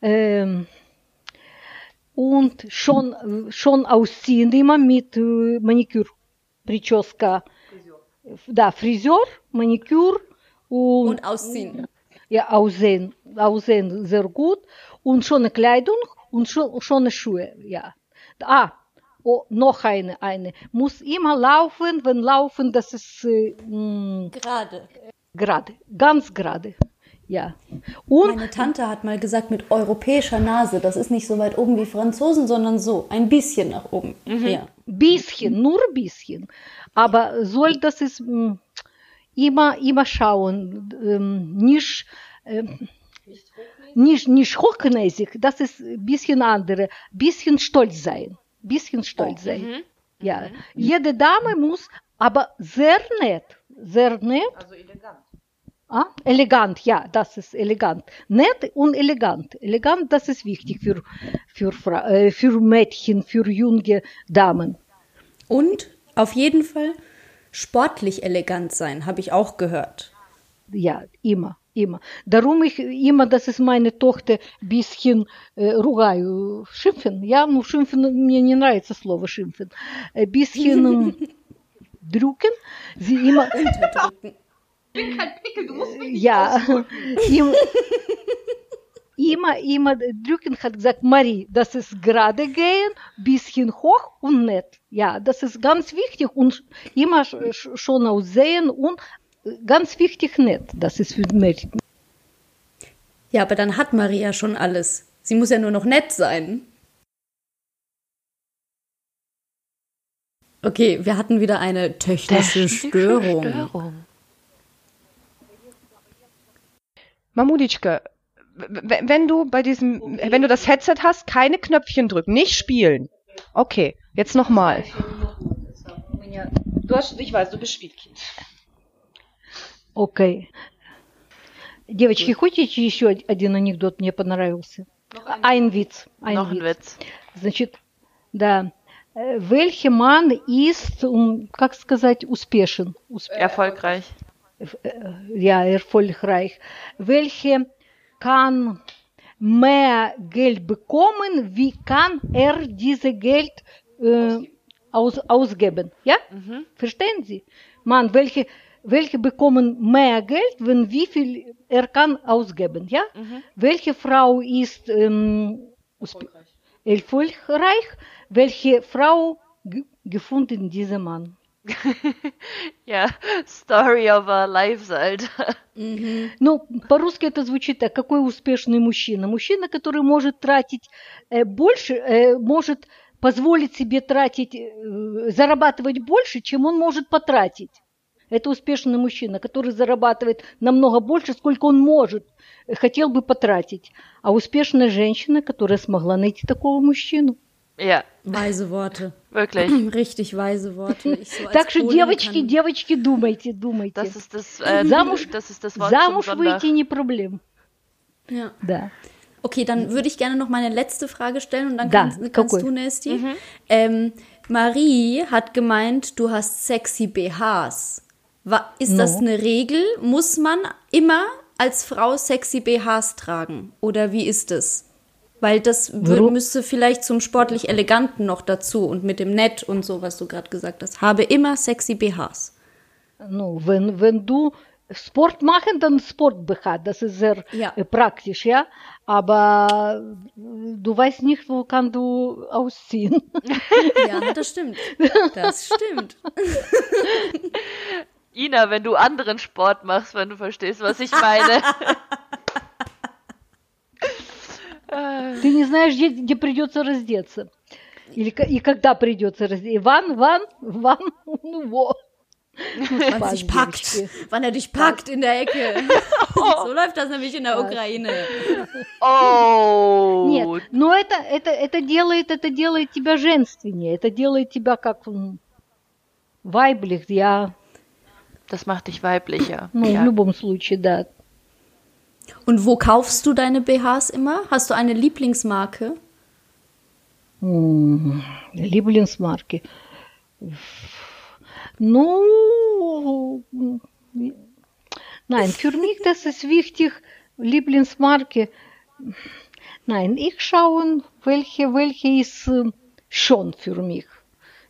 Ähm, und schon, schon ausziehen immer mit äh, Maniküre, Прическа. Да, Friseur, Maniküre und, und ausziehen. Ja, aussehen, aussehen sehr gut und schon eine Kleidung und eine Schuhe, ja. Ah, oh, noch eine, eine. Muss immer laufen, wenn laufen, das ist äh, mm, gerade. Gerade, ganz gerade. Ja. Und Meine Tante hat mal gesagt, mit europäischer Nase, das ist nicht so weit oben wie Franzosen, sondern so, ein bisschen nach oben. Mhm. Ja. Bisschen, nur ein bisschen. Aber soll das ist mm, immer, immer schauen, ähm, nicht, ähm, nicht, nicht hochnäsig, das ist ein bisschen andere, bisschen stolz sein bisschen stolz sein. Mhm. Ja, mhm. jede Dame muss, aber sehr nett, sehr nett. Also elegant. Ah, elegant, ja, das ist elegant. Nett und elegant. Elegant, das ist wichtig für, für, äh, für Mädchen, für junge Damen. Und auf jeden Fall sportlich elegant sein, habe ich auch gehört. Ja, immer, immer. Darum ich immer, das ist meine Tochter, bisschen äh, ругаю. Schimpfen, ja, ну, schimpfen, мне не нравится слово schimpfen. Äh, bisschen (laughs) drücken. Sie immer... Unterdrücken. Ich bin kein Pickel, du musst mich nicht Ja, им, immer, immer drücken hat gesagt, Marie, das ist gerade gehen, bisschen hoch und nett. Ja, das ist ganz wichtig und immer sch- schon aussehen und ganz wichtig nett. Das ist für Mädchen. Ja, aber dann hat Maria schon alles. Sie muss ja nur noch nett sein. Okay, wir hatten wieder eine technische Störung. Störung. Mamuditschke, w- wenn du bei diesem, wenn du das Headset hast, keine Knöpfchen drücken, nicht spielen. Okay, jetzt nochmal. Du hast, ich weiß, du bist Spielkind. Окей. Девочки, хотите еще один анекдот? Мне понравился. Ein Witz. Ein Noch ein Witz. Значит, да. Э, Welcher Mann ist, um, как сказать, успешен? Усп- Erfolgreich. ja, erfolgreich. Welche kann mehr Geld bekommen, wie kann er diese Geld äh, aus, ausgeben? Ja? Verstehen Sie? Man, welche, welche bekommen mehr Geld, wenn wie viel er kann ausgeben? Ja? Welche Frau ist ähm, usp- erfolgreich? Welche Frau ge- gefunden dieser Mann? (laughs) Ja, Story of our lives. (laughs) Ну, по-русски это звучит так. Какой успешный мужчина? Мужчина, который может тратить э, больше, э, может позволить себе тратить, э, зарабатывать больше, чем он может потратить. Это успешный мужчина, который зарабатывает намного больше, сколько он может, э, хотел бы потратить. А успешная женщина, которая смогла найти такого мужчину. Ja, Weise Worte. (laughs) wirklich. (clears throat) Richtig weise Worte. Ich so als Так что, Polin девочки, kann- девочки, думайте, думайте. Das ist das, äh, Замуж- das, ist das Wort Замуж zum Sonntag. выйти не проблем. Ja. Да. Okay, dann würde ich gerne noch meine letzte Frage stellen und dann Da, kannst, kannst какой? du, Nesti. Ähm, Marie hat gemeint, du hast sexy BHs. Wa ist das No. eine Regel? Muss man immer als Frau sexy BHs tragen? Oder wie ist es? Weil das wür- Warum? müsste vielleicht zum sportlich Eleganten noch dazu und mit dem Nett und so, was du gerade gesagt hast. Habe immer sexy BHs. Ну, wenn, wenn du Sport machen, dann Sport BH, das ist sehr Ja. äh, praktisch, ja. Aber äh, du weißt nicht, wo kann du ausziehen. (laughs) Ja, das stimmt. Das stimmt. Ina, wenn du anderen Sport machst, wenn du verstehst, was ich meine. (laughs) Ты не знаешь, где, где придется раздеться. Или и когда придется раздеться. Ван, ван, ван, ну во. Wann es dich packt. Wann er dich packt in der Ecke. (laughs) (laughs) So läuft das nämlich in der Ukraine. Oh. Нет, но это, это, это, делает, это делает тебя женственнее. Это делает тебя как вайблих, я, Das macht dich weiblicher. ну, в ja. любом случае, да. Und wo kaufst du deine BHs immer? Hast du eine Lieblingsmarke? Hm, Lieblingsmarke. Ну, no. nein, für mich (laughs) das ist wichtig, Lieblingsmarke. Nein, ich schaue, welche, welche ist ähm, schon für mich.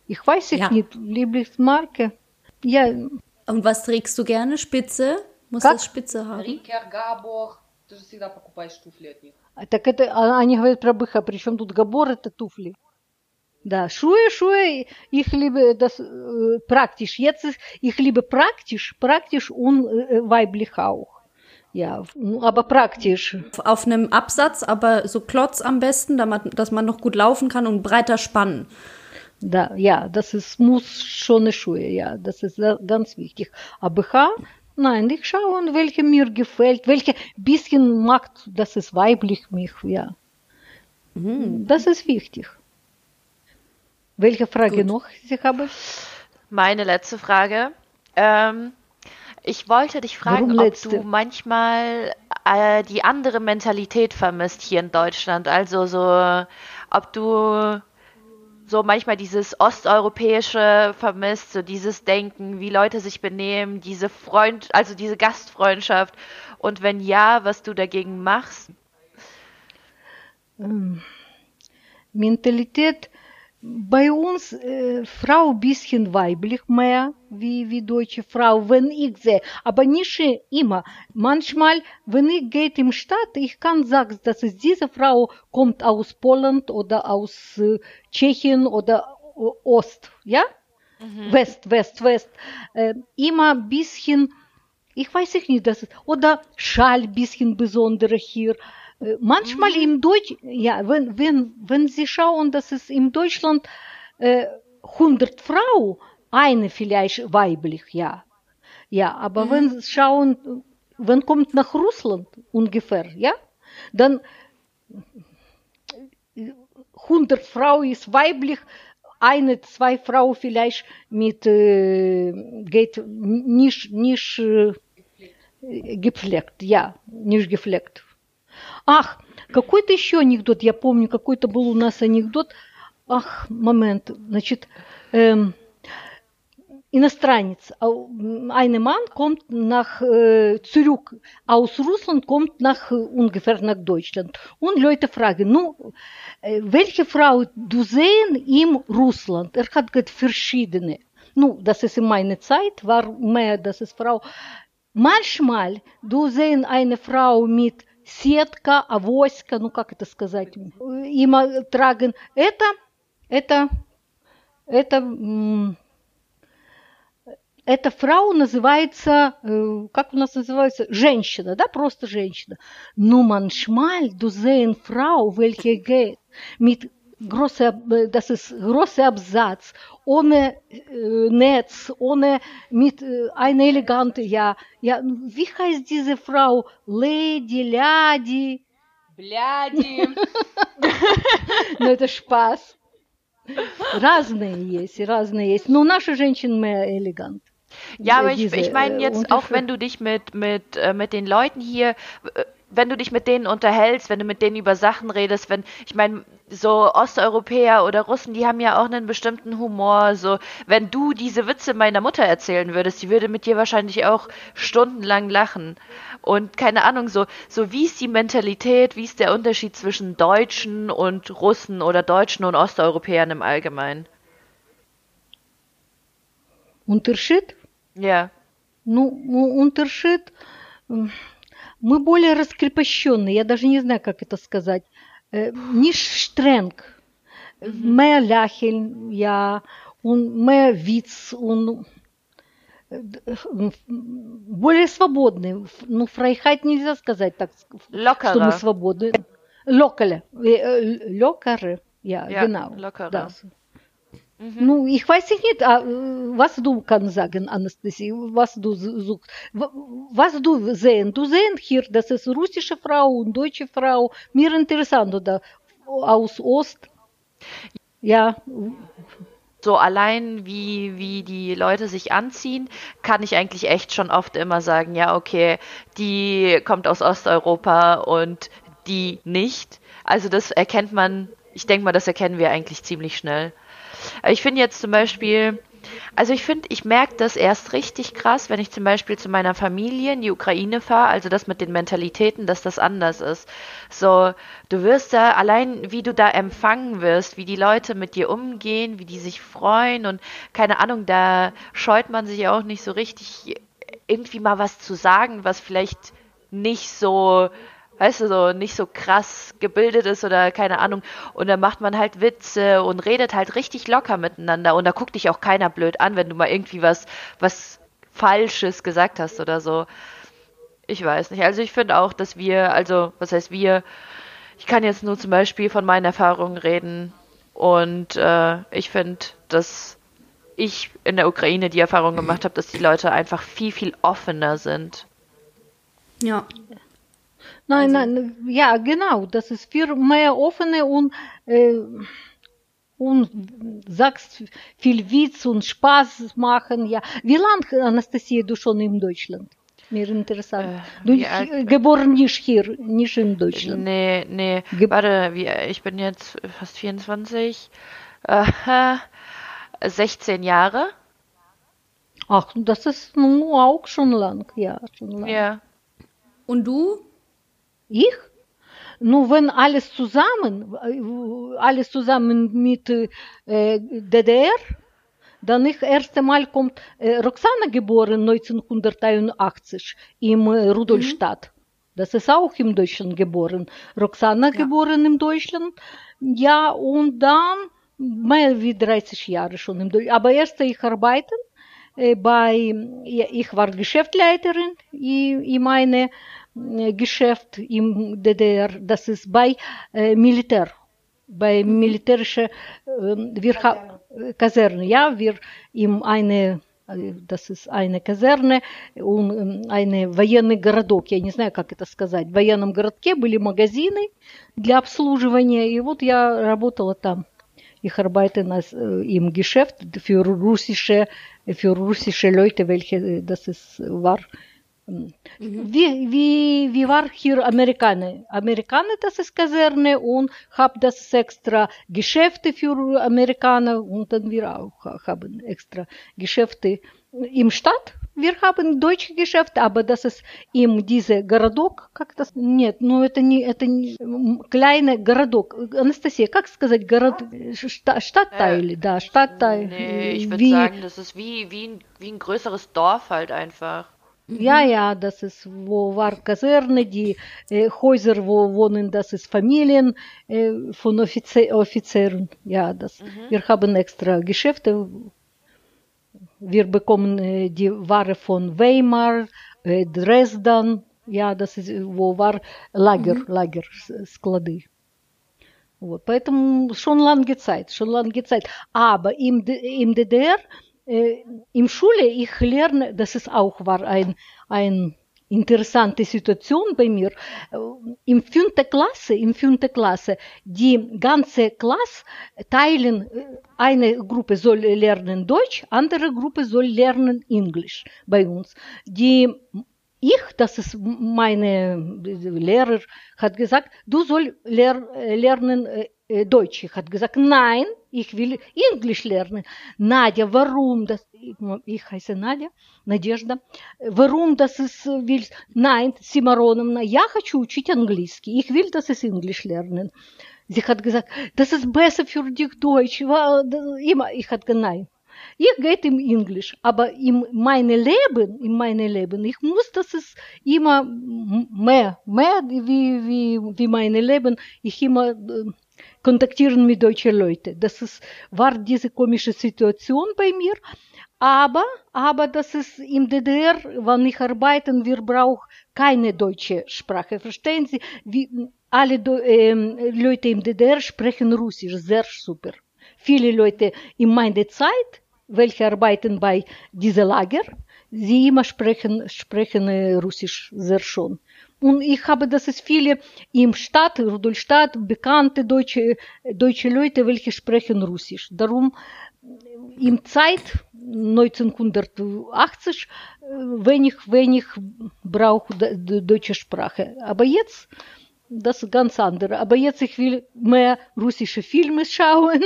Ich weiß es ja. nicht, Lieblingsmarke. Ja. Und was trägst du gerne? Spitze? Muss Как? das Spitze haben? Рикер, Габор, ты же всегда покупаешь туфли от них. так это, а они говорят про быха, причем тут габор это туфли. Да, Schuhe, Schuhe, ich liebe das äh, praktisch. Jetzt ist, ich liebe praktisch, praktisch und äh, weiblich auch. Ja, ну, aber praktisch. Auf einem Absatz, aber so Klotz am besten, damit, dass man noch gut laufen kann und breiter spannen. Да, ja, das ist, muss schon Schuhe, ja, das ist ga- ganz wichtig. Aber BH, nein, ich schaue, welche mir gefällt, welche bisschen macht, das ist weiblich mich, ja. Das ist wichtig. Welche Frage Gut. noch, Sie haben? Meine letzte Frage. Ähm, ich wollte dich fragen, Warum ob letzte? du manchmal äh, die andere Mentalität vermisst hier in Deutschland. Also so, ob du so manchmal dieses osteuropäische vermisst, so dieses Denken, wie Leute sich benehmen, diese Freund, also diese Gastfreundschaft. Und wenn ja, was du dagegen machst? Ähm, Mentalität bei uns äh, Frau bisschen weiblich mehr wie, wie deutsche Frau, wenn ich sehe. Aber nicht immer. Manchmal, wenn ich gehe im Stadt, ich kann sagen, dass es diese Frau kommt aus Polen oder aus äh, Tschechien oder äh, Ost, ja? Mhm. West, West, West. Äh, immer bisschen, ich weiß nicht, das ist, oder Schal bisschen besondere hier. Manchmal mhm. im Deutsch, ja, wenn, wenn, wenn Sie schauen, dass es in Deutschland äh, 100 Frauen, eine vielleicht weiblich, ja. Ja, aber mhm. wenn Sie schauen, wenn kommt nach Russland ungefähr, ja, dann 100 Frauen ist weiblich, eine, zwei Frauen vielleicht mit, äh, geht nicht, nicht äh, gepflegt, ja, nicht gepflegt. Ах, какой-то еще анекдот, я помню, какой-то был у нас анекдот. Ах, момент, значит, ähm, иностранец, ein Mann kommt nach äh, zurück aus Russland, kommt nach ungefähr nach Deutschland. Und Leute fragen, ну, du sehen in Russland? Er hat gesagt, verschiedene. Ну, ist in meiner Zeit, war mehr, das ist Frau. Manchmal, du sehen eine Frau mit сетка, авоська, ну как это сказать, им tragen. Это, это, это, эта фрау называется, как у нас называется, женщина, да, просто женщина. Но du sehen Frau, welche geht mit großer, das ist großer Absatz, ohne äh, Netz, ohne mit äh, einer elegante, ja, ja, wie heißt diese Frau? Lady, Ляди. Бляди. (laughs) Ну, это Spaß. Разные есть, разные есть. Но наши женщины mehr elegant. Ja, aber ich, ich meine jetzt auch, wenn du dich mit, mit, äh, mit den Leuten hier wenn du dich mit denen unterhältst, wenn du mit denen über Sachen redest, wenn, ich meine, so Osteuropäer oder Russen, die haben ja auch einen bestimmten Humor, so, wenn du diese Witze meiner Mutter erzählen würdest, die würde mit dir wahrscheinlich auch stundenlang lachen. Und keine Ahnung, so, so wie ist die Mentalität, wie ist der Unterschied zwischen Deutschen und Russen oder Deutschen und Osteuropäern im Allgemeinen? Unterschied? Ja. Ну, Unterschied, Мы более раскрепощенные, я даже не знаю, как это сказать. Э, Ниш штренг. Мэ ляхель, я, он мэ виц, он э, более свободны. Ну, фрайхайт нельзя сказать так, Локара. что мы свободны. Локале. Э, Локары. Я, yeah, genau. Да. Mhm. Ну, ich weiß nicht, was du kannst sagen, Anastasie, was du suchst. Was du sehen? Du sehen hier, das ist russische Frau und deutsche Frau. Mir interessant, oder aus Ost. Ja. So allein wie, wie die Leute sich anziehen, kann ich eigentlich echt schon oft immer sagen, ja, okay, die kommt aus Osteuropa und die nicht. Also das erkennt man, ich denke mal, das erkennen wir eigentlich ziemlich schnell. Ich finde jetzt zum Beispiel, also ich finde, ich merke das erst richtig krass, wenn ich zum Beispiel zu meiner Familie in die Ukraine fahre, also das mit den Mentalitäten, dass das anders ist. So, du wirst da, allein wie du da empfangen wirst, wie die Leute mit dir umgehen, wie die sich freuen und keine Ahnung, da scheut man sich auch nicht so richtig irgendwie mal was zu sagen, was vielleicht nicht so weißt du, so nicht so krass gebildet ist oder keine Ahnung. Und dann macht man halt Witze und redet halt richtig locker miteinander. Und da guckt dich auch keiner blöd an, wenn du mal irgendwie was, was Falsches gesagt hast oder so. Ich weiß nicht. Also ich finde auch, dass wir, also was heißt wir, ich kann jetzt nur zum Beispiel von meinen Erfahrungen reden. Und äh, ich finde, dass ich in der Ukraine die Erfahrung gemacht habe, dass die Leute einfach viel, viel offener sind. Ja, Nein, also, nein, ja, genau. Das ist viel mehr offene und, äh, und sagst viel Witz und Spaß machen. Ja. Wie lange, Anastasia, du schon in Deutschland? Mir interessant. Äh, du ja, geboren nicht hier, nicht in Deutschland. Nee, nee. Ge Warte, wie, ich bin jetzt fast 24. Äh, 16 Jahre. Ach, das ist nun auch schon lang, ja, schon lang. Ja. Und du? Ich? Nur wenn alles zusammen, alles zusammen mit äh, DDR, dann ich erste Mal kommt äh, Roxana geboren 1981 im äh, Rudolstadt. Das ist auch in Deutschland geboren. Roxana geboren in Deutschland. Ja, und dann mehr wie 30 Jahre schon in Deutschland. Aber erst ich arbeite äh, bei, ja, ich war Geschäftsleiterin in, in meinem äh, Geschäft im DDR. Das ist bei äh, Militär bei militärische äh, wir ha- Kaserne, ja, wir in eine äh, das ist eine Kaserne ähm, eine военный городок, я не знаю, как это сказать. В военном городке были магазины для обслуживания, и вот я работала там. Ich arbeite äh, im Geschäft für russische, für russische Leute, welche das ist, war. Wie, wie, wie war hier Amerikaner? Amerikaner, das ist Kaserne und habe das extra Geschäfte für Amerikaner und dann wir auch haben extra Geschäfte im Stadt. Wir haben deutsche Geschäfte, aber das ist im diese городок, как das? Нет, ну это не, это не kleine городок. Анастасия, как сказать город, Sta- Stadtteile, да, Stadtteil. Nee, ich würde wie, sagen, das ist wie, wie, ein, wie ein größeres Dorf halt einfach. Ja, ja, das ist, wo war Kaserne, die äh, Häuser, wo wohnen, das ist Familien äh, von Offizier, Offizieren. Ja, das, wir haben extra Geschäfte. Wir bekommen äh, die Ware von Weimar, äh, Dresden. Ja, das ist, wo war Lager, Lager, Sklады. Вот, поэтому schon lange Zeit, schon lange Zeit. Aber im, D- im DDR, äh, im Schule, ich lerne, das ist auch war ein, ein interessante Situation bei mir. Im fünften Klasse, im fünften Klasse, die ganze Klasse teilen, eine Gruppe soll lernen Deutsch, andere Gruppe soll lernen Englisch bei uns. Die ich, das ist meine Lehrer, hat gesagt, du soll ler lernen Nein, ich will Englisch lernen. Nadja, warum das? Ich heiße Nadja, Надежда. Das ist, willst? Nein, Симароновна, я хочу учить английский. Gesagt, das ist besser für dich Deutsch. Wa- das- Immer, ich hat gesagt, nein. Ich geht im Englisch, aber in meine Leben, in meine Leben, ich muss, das ist immer mehr, mehr wie, wie, wie meine Leben, ich immer äh, kontaktieren mit deutschen Leuten. Das ist, war diese komische Situation bei mir. Aber, aber das ist im DDR, wenn ich arbeite, wir brauchen keine deutsche Sprache. Verstehen Sie? Wie, alle Do ähm, Leute im DDR sprechen Russisch, sehr super. Viele Leute in meiner Zeit, welche arbeiten bei diesem Lager, sie immer sprechen, sprechen äh, Russisch sehr schon. Und ich habe, das ist viele im Stadt, Rudolstadt, bekannte deutsche, deutsche Leute, welche sprechen Russisch. Darum im Zeit 1980 äh, wenig, wenig brauche die deutsche Sprache. Aber jetzt, das ist ganz andere. Aber jetzt ich will mehr russische Filme schauen.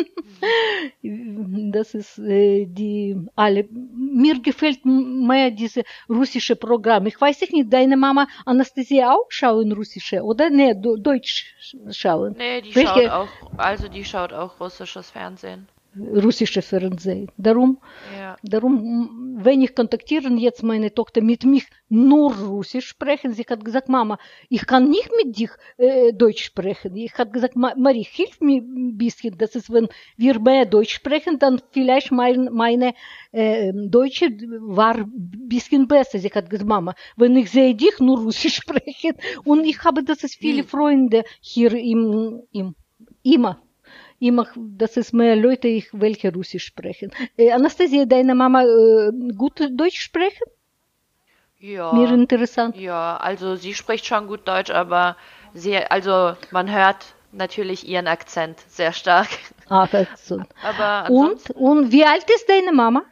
Das ist äh, die alle. Mir gefällt mehr diese russische Programme. Ich weiß nicht, deine Mama Anastasia auch schauen russische oder ne, Deutsch schauen. Nee, die Welche- schaut auch, also die schaut auch russisches Fernsehen. Russische Fernsehen. Darum, Ja. darum, wenn ich kontaktieren jetzt meine Tochter mit mich nur Russisch sprechen, sie hat gesagt, Mama, ich kann nicht mit dich äh, Deutsch sprechen. Ich hat gesagt, Ma Marie, hilf mir ein bisschen. Das ist, wenn wir mehr Deutsch sprechen, dann vielleicht mein, meine äh, Deutsche war ein bisschen besser. Sie hat gesagt, Mama, wenn ich sehe dich nur Russisch sprechen und ich habe, das ist viele Freunde hier im, im immer immer, das ist mehr Leute, ich, welche Russisch sprechen. Äh, Anastasia, deine Mama äh, gut Deutsch sprechen? Ja. Mir interessant. Ja, also sie spricht schon gut Deutsch, aber sie, also man hört natürlich ihren Akzent sehr stark. (laughs) Ah, so. Aber Und, und wie alt ist deine Mama?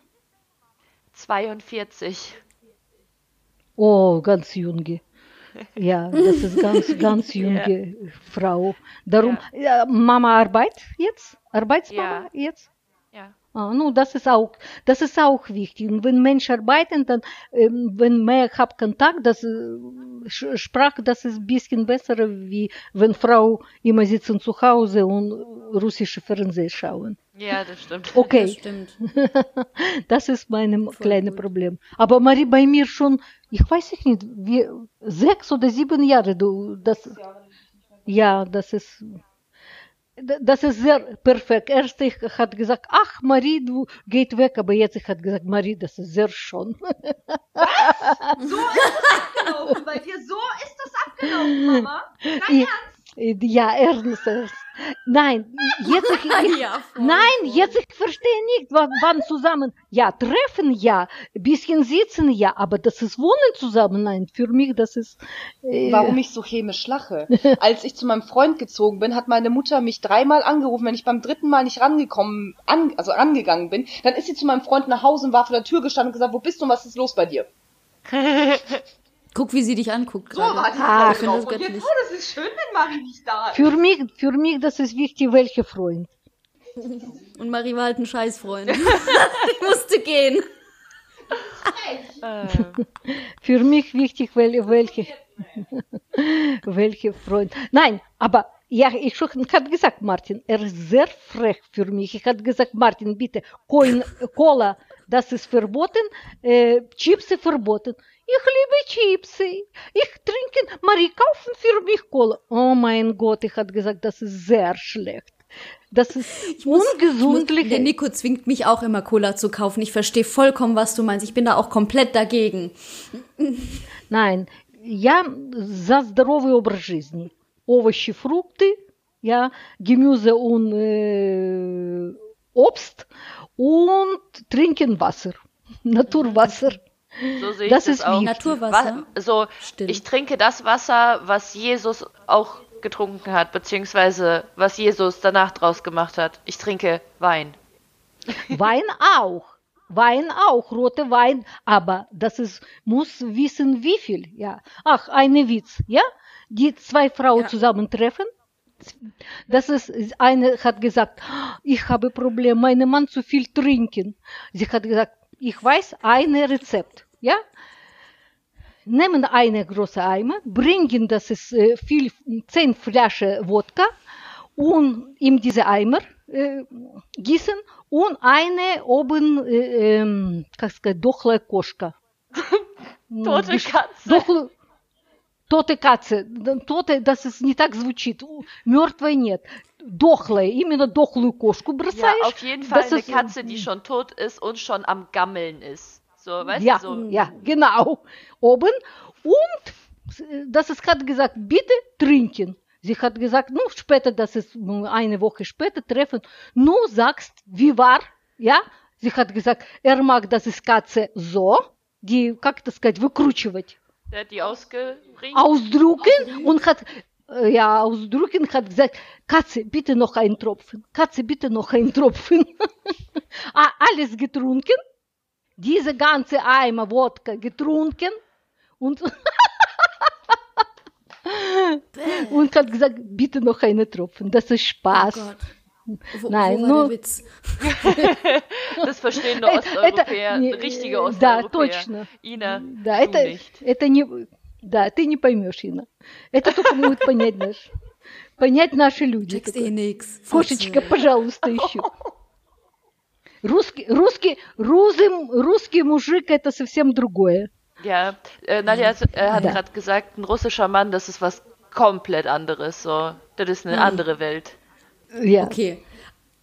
42. Oh, ganz junge. Ja, das ist ganz, (laughs) ganz junge Frau. Darum, ja. Mama arbeitet jetzt? Arbeitsmama Ja. jetzt? Ja. Ah, nu, das ist auch, das ist auch wichtig. Und wenn Menschen arbeiten, dann, ähm, wenn mehr hab Kontakt, das, äh, Sprache, das ist ein bisschen besser, wie wenn Frau immer sitzen zu Hause und russische Fernsehen schauen. Ja, das stimmt. (laughs) Das Okay, stimmt. (laughs) das ist mein kleines gut. Problem. Aber Marie, bei mir schon, ich weiß ich nicht, wie, sechs oder sieben Jahre, du, das, ja, das ist, das ist sehr perfekt. Erst ich hat gesagt, ach Marie, du geht weg, aber jetzt ich hat gesagt, Marie, das ist sehr schon. So ist das abgelaufen bei dir. So ist das abgelaufen, Mama. (laughs) Dein Ich- Ja, ernst, ernst. Nein, jetzt ich, (laughs) ich Ja, nein, jetzt ich verstehe nicht, wann, wann zusammen. Ja, treffen ja, bisschen sitzen ja, aber das ist wohnen zusammen. Nein, für mich das ist. Äh, Warum ich so chemisch lache? (laughs) Als ich zu meinem Freund gezogen bin, hat meine Mutter mich dreimal angerufen. Wenn ich beim dritten Mal nicht rangekommen, an, also rangegangen bin, dann ist sie zu meinem Freund nach Hause und war vor der Tür gestanden und gesagt, wo bist du und was ist los bei dir? (laughs) Guck, wie sie dich anguckt So gerade. war die Ah, ich drauf. das Und jetzt, oh, das ist schön, wenn Marie nicht da ist. Für mich, für mich das ist wichtig, welcher Freund. Und Marie war halt ein Scheißfreund. (laughs) ich musste gehen. (laughs) Für mich wichtig, wel, welche, (laughs) welche Freund. Nein, aber ja, ich schon hat gesagt, Martin, er ist sehr frech für mich. Ich hat gesagt, Martin, bitte, Coin, Cola, das ist verboten, äh, Chips verboten. Ich liebe Chips. Ich trinke, Marie, kaufen für mich Cola. Oh mein Gott, ich hat gesagt, das ist sehr schlecht. Das ist Ich muss, ungesundlich. der Nico zwingt mich auch immer Cola zu kaufen. Ich verstehe vollkommen, was du meinst. Ich bin da auch komplett dagegen. Nein, я за здоровый образ жизни. Овощи, фрукты, ja, Gemüse und äh, Obst und trinken Wasser. (laughs) Naturwasser. so sehe ich Das das, ist auch. wichtig. Naturwasser. Wa- so, Still. ich trinke das Wasser, was Jesus auch getrunken hat, beziehungsweise was Jesus danach draus gemacht hat. Ich trinke Wein. (laughs) Wein auch. Wein auch, rote Wein, aber das ist, muss wissen, wie viel, ja. Ach, eine Witz, ja? Die zwei Frauen Ja. zusammentreffen. Das ist, eine hat gesagt, ich habe Problem, mein Mann zu viel trinken. Sie hat gesagt, ich weiß ein Rezept, ja? Nehmen eine große Eimer, bringen das ist äh, viel, zehn Flaschen Wodka und in diese Eimer äh, gießen und eine oben, äh, ähm, как сказать, дохлая кошка. Tote Katze. Дохлую, тоte Katze. Тоte, das ist nicht так звучит. Мертвая нет. Дохлая, именно дохлую кошку Ja, бросаешь. auf jeden Fall das eine ist- Katze, die schon tot ist und schon am Gammeln ist. So, weißt Ja, du, so. ja, genau. Oben. Und äh, das ist, hat gesagt, bitte trinken. Sie hat gesagt, ну, später, das ist ну, eine Woche später treffen. Nu sagst, wie war, ja? Sie hat gesagt, er mag das ist Katze so, die, как das сказать, выкручивать. Der hat die ausgeringt. Ausdrücken und hat, äh, ja, ausdrücken, hat gesagt, Katze, bitte noch ein Tropfen. Katze, bitte noch ein Tropfen. (laughs) ah, alles getrunken. Diese ganze Eimer Wodka getrunken und, (laughs) und hat gesagt, bitte noch eine Tropfen. Das ist Spaß. Oh Gott. Wo, Nein, wo nur- Witz? Das verstehen nur Äh, Osteuropäer, это не- richtige да, Osteuropäer. точно. Ina, Да, du это, nicht. это не... Да, ты не поймешь, Инна. Это только могут понять наши. Понять наши люди. Eh. Кошечка, пожалуйста, еще. Русский, русский, русский, русский мужик это совсем другое. Ja, äh, Nadja hat, äh, hat gerade gesagt, ein russischer Mann, das ist was komplett anderes. So, das ist eine andere Welt. Ja. Okay.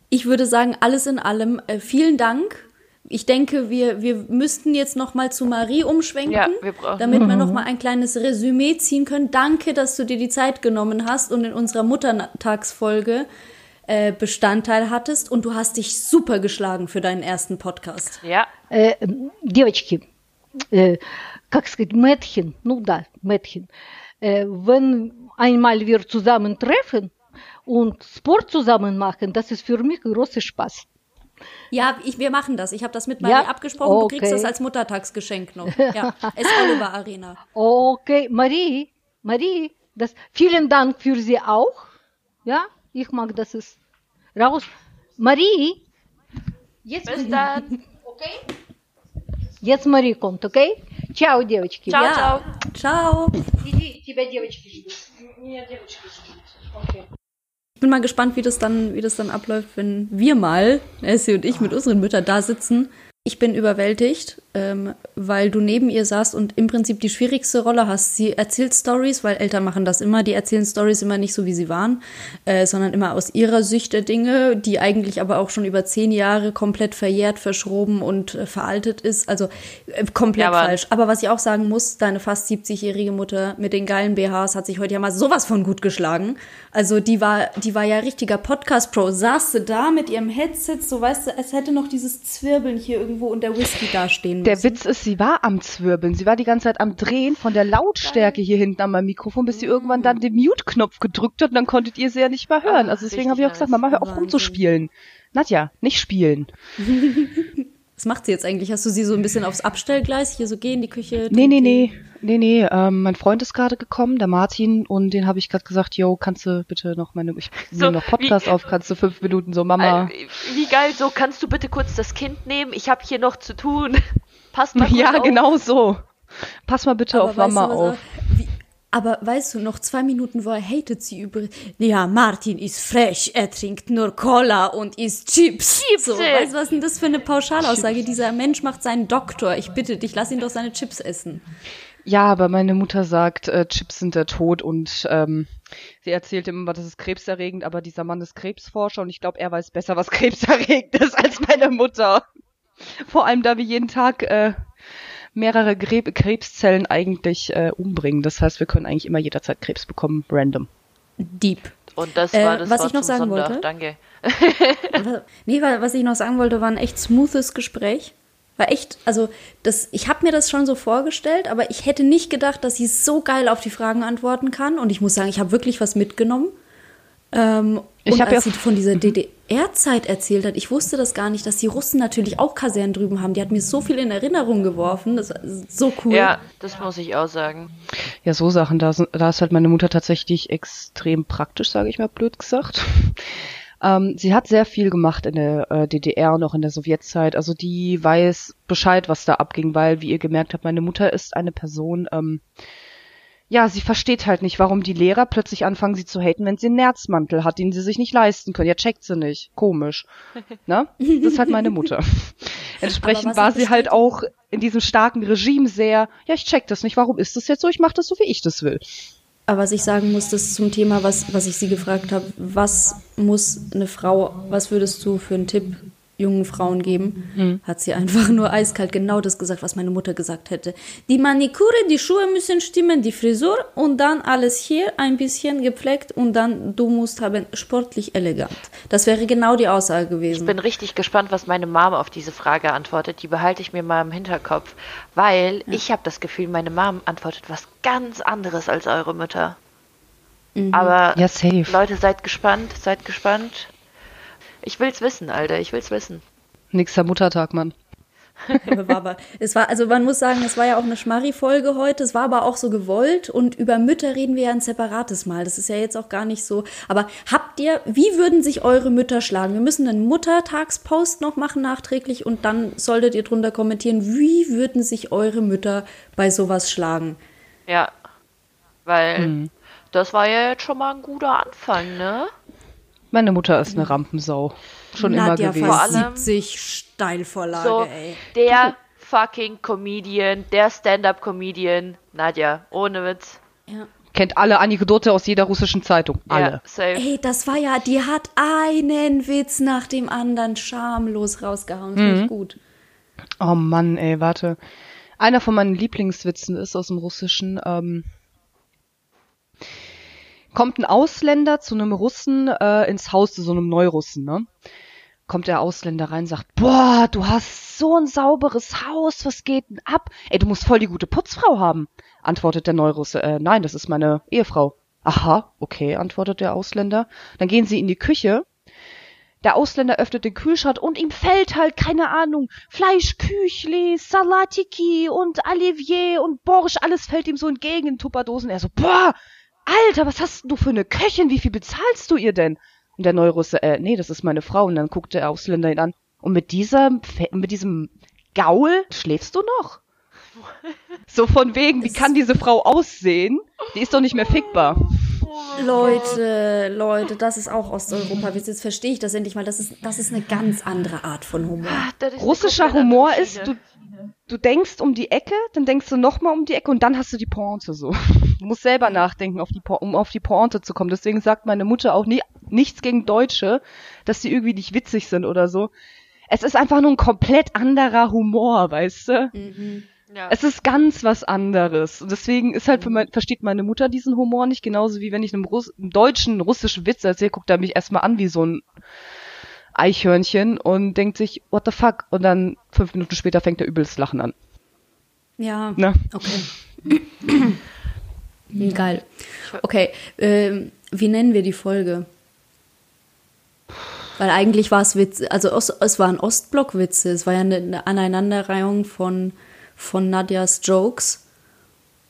Ich würde sagen, alles in allem, äh, vielen Dank. Ich denke, wir, wir müssten jetzt noch mal zu Marie umschwenken, Ja, wir brauchen- damit wir noch mal ein kleines Resümee ziehen können. Danke, dass du dir die Zeit genommen hast und in unserer Muttertagsfolge äh, Bestandteil hattest. Und du hast dich super geschlagen für deinen ersten Podcast. Ja, Э, девочки, э, как сказать, Mädchen, ну да, Mädchen, äh, wenn einmal wir zusammentreffen und Sport zusammen machen, das ist für mich großer Spaß. Ja, ich, wir machen das. Ich habe das mit Marie Ja? abgesprochen. Du kriegst Okay. das als Muttertagsgeschenk noch. Ja, (laughs) es Oliver Arena. Окей, Мари, Marie, das, vielen Dank für Sie auch. Ja, ich mag, dass es raus. Marie, jetzt Bis dann. (laughs) Okay? Jetzt Marie kommt, okay? Ciao, девочки. Ciao, ciao. Ciao. Иди, тебя девочки ждут. Меня девочки ждут. Okay. Ich bin mal gespannt, wie das dann, wie das dann abläuft, wenn wir mal, Essie und ich, mit unseren Müttern da sitzen ich bin überwältigt, ähm, weil du neben ihr saßt und im Prinzip die schwierigste Rolle hast. Sie erzählt Stories, weil Eltern machen das immer. Die erzählen Stories immer nicht so, wie sie waren, äh, sondern immer aus ihrer Sicht der Dinge, die eigentlich aber auch schon über zehn Jahre komplett verjährt, verschroben und äh, veraltet ist. Also äh, komplett ja, aber falsch. Aber was ich auch sagen muss, deine fast 70-jährige Mutter mit den geilen BHs hat sich heute ja mal sowas von gut geschlagen. Also die war, die war ja richtiger Podcast-Pro. Saß sie da mit ihrem Headset, so weißt du, es hätte noch dieses Zwirbeln hier irgendwie irgendwo und der Whisky dastehen Der Witz ist, sie war am Zwirbeln. Sie war die ganze Zeit am Drehen von der Lautstärke hier hinten am Mikrofon, bis sie irgendwann dann den Mute-Knopf gedrückt hat und dann konntet ihr sie ja nicht mehr hören. Also deswegen habe ich auch gesagt, Mama, hör auf rumzuspielen. Nadja, nicht spielen. (laughs) Was macht sie jetzt eigentlich? Hast du sie so ein bisschen aufs Abstellgleis hier so gehen, die Küche? Nee, nee, nee. Nee, nee. Ähm, mein Freund ist gerade gekommen, der Martin, und den habe ich gerade gesagt, yo, kannst du bitte noch meine, ich (laughs) so, nehme noch Podcast wie, auf, kannst du fünf Minuten so, Mama. Äh, wie geil, so, kannst du bitte kurz das Kind nehmen? Ich habe hier noch zu tun. (laughs) Passt mal Ja, auf. genau so. Pass mal bitte Aber auf Mama auf. Aber weißt du, noch zwei Minuten vorher hatet sie über, ja, Martin ist frech, er trinkt nur Cola und isst Chips. Chips. So, weißt du, was ist denn das für eine Pauschalaussage? Chips. Dieser Mensch macht seinen Doktor. Ich bitte dich, lass ihn doch seine Chips essen. Ja, aber meine Mutter sagt, äh, Chips sind der Tod und ähm, sie erzählt immer, das ist krebserregend, aber dieser Mann ist Krebsforscher und ich glaube, er weiß besser, was krebserregend ist als meine Mutter. Vor allem, da wir jeden Tag äh, mehrere Gräb Krebszellen eigentlich äh, umbringen. Das heißt, wir können eigentlich immer jederzeit Krebs bekommen, random. Deep. Und das war äh, das was Wort ich noch sagen Sonntag. wollte. Danke. (laughs) nee, was ich noch sagen wollte, war ein echt smoothes Gespräch. War echt, also das, ich habe mir das schon so vorgestellt, aber ich hätte nicht gedacht, dass sie so geil auf die Fragen antworten kann. Und ich muss sagen, ich habe wirklich was mitgenommen. Ähm, ich und als ja sie von dieser. DDR-Zeit erzählt hat, ich wusste das gar nicht, dass die Russen natürlich auch Kasernen drüben haben. Die hat mir so viel in Erinnerung geworfen. Das war so cool. Ja, das muss ich auch sagen. Ja, so Sachen, da, da ist halt meine Mutter tatsächlich extrem praktisch, sage ich mal blöd gesagt. (laughs) Ähm, sie hat sehr viel gemacht in der äh, DDR und auch in der Sowjetzeit. Also die weiß Bescheid, was da abging, weil, wie ihr gemerkt habt, meine Mutter ist eine Person, ähm, ja, sie versteht halt nicht, warum die Lehrer plötzlich anfangen, sie zu haten, wenn sie einen Nerzmantel hat, den sie sich nicht leisten können. Ja, checkt sie nicht. Komisch. (laughs) Ne? Das ist halt meine Mutter. (laughs) Entsprechend war sie halt auch in diesem starken Regime sehr, ja, ich check das nicht, warum ist das jetzt so? Ich mach das so, wie ich das will. Aber was ich sagen muss, das zum Thema, was, was ich sie gefragt habe, was muss eine Frau, was würdest du für einen Tipp jungen Frauen geben, mhm. hat sie einfach nur eiskalt genau das gesagt, was meine Mutter gesagt hätte. Die Maniküre, die Schuhe müssen stimmen, die Frisur und dann alles hier ein bisschen gepflegt und dann du musst haben sportlich elegant. Das wäre genau die Aussage gewesen. Ich bin richtig gespannt, was meine Mama auf diese Frage antwortet. Die behalte ich mir mal im Hinterkopf, weil ja. ich habe das Gefühl, meine Mom antwortet was ganz anderes als eure Mütter. Mhm. Aber ja, Leute, seid gespannt, seid gespannt. Ich will's wissen, Alter, ich will's wissen. Nächster Muttertag, Mann. (laughs) es war, also man muss sagen, es war ja auch eine Schmarri-Folge heute, es war aber auch so gewollt und über Mütter reden wir ja ein separates Mal. Das ist ja jetzt auch gar nicht so. Aber habt ihr, wie würden sich eure Mütter schlagen? Wir müssen einen Muttertagspost noch machen nachträglich und dann solltet ihr drunter kommentieren, wie würden sich eure Mütter bei sowas schlagen? Ja, weil hm. das war ja jetzt schon mal ein guter Anfang, ne? Meine Mutter ist eine Rampensau. Schon Nadja immer gewesen. Vor allem 70 Steilvorlage, so, ey. Der (laughs) fucking Comedian, der Stand-up-Comedian, Nadja, ohne Witz. Ja. Kennt alle Anekdote aus jeder russischen Zeitung. Alle. Ja, safe. Ey, das war ja, die hat einen Witz nach dem anderen schamlos rausgehauen. Das mhm. gut. Oh Mann, ey, warte. Einer von meinen Lieblingswitzen ist aus dem Russischen, ähm, kommt ein Ausländer zu einem Russen äh, ins Haus, zu so einem Neurussen, ne? Kommt der Ausländer rein, sagt, boah, du hast so ein sauberes Haus, was geht denn ab? Ey, du musst voll die gute Putzfrau haben, antwortet der Neurusse. Äh, nein, das ist meine Ehefrau. Aha, okay, antwortet der Ausländer. Dann gehen sie in die Küche. der Ausländer öffnet den Kühlschrank und ihm fällt halt, keine Ahnung, Fleischküchli, Salatiki und Olivier und Borsch, alles fällt ihm so entgegen in Tupperdosen. Er so, boah, Alter, was hast du für eine Köchin? Wie viel bezahlst du ihr denn? Und der Neurusse, äh, nee, das ist meine Frau. Und dann guckt der Ausländer ihn an. Und mit dieser, mit diesem Gaul schläfst du noch? (laughs) So von wegen, wie kann diese Frau aussehen? Die ist doch nicht mehr fickbar. Leute, Leute, das ist auch Osteuropa. Jetzt verstehe ich das endlich mal. Das ist, das ist eine ganz andere Art von Humor. Russischer Humor ist, du, du denkst um die Ecke, dann denkst du nochmal um die Ecke und dann hast du die Pointe so. Du musst selber nachdenken, auf die, um auf die Pointe zu kommen. Deswegen sagt meine Mutter auch nie, nichts gegen Deutsche, dass sie irgendwie nicht witzig sind oder so. Es ist einfach nur ein komplett anderer Humor, weißt du? Mhm. Ja. Es ist ganz was anderes. Und deswegen ist halt, für mein, versteht meine Mutter diesen Humor nicht, genauso wie wenn ich einem, Russ, einem deutschen, russischen Witz erzähle, guckt er mich erstmal an wie so ein Eichhörnchen und denkt sich, what the fuck? Und dann fünf Minuten später fängt er übelst Lachen an. Ja. Na? Okay. (clears throat) Geil. Okay, ähm, wie nennen wir die Folge? Weil eigentlich war es Witz, also es waren Ostblockwitze, es war ja eine Aneinanderreihung von von Nadias Jokes.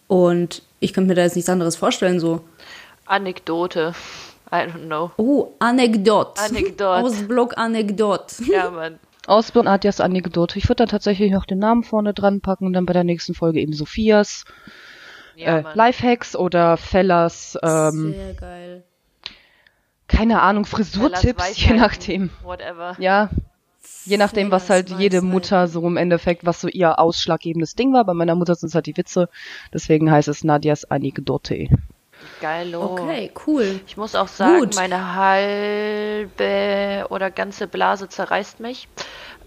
Und ich könnte mir da jetzt nichts anderes vorstellen, so. Anekdote. I don't know. Oh, Anekdot. Anekdot. Ausblock Anekdot. (laughs) Ja, Mann. Ausblock Nadias Anekdote. Ich würde dann tatsächlich noch den Namen vorne dran packen und dann bei der nächsten Folge eben Sophias. Ja, äh, Lifehacks oder Fellas. Ähm, Sehr geil. Keine Ahnung, Frisurtipps, je nachdem. Whatever. Ja, Je nachdem, was halt jede Mutter so im Endeffekt, was so ihr ausschlaggebendes Ding war. Bei meiner Mutter sind es halt die Witze. Deswegen heißt es Nadias Anekdote. Geilo. Okay, cool. Ich muss auch sagen, Gut. meine halbe oder ganze Blase zerreißt mich.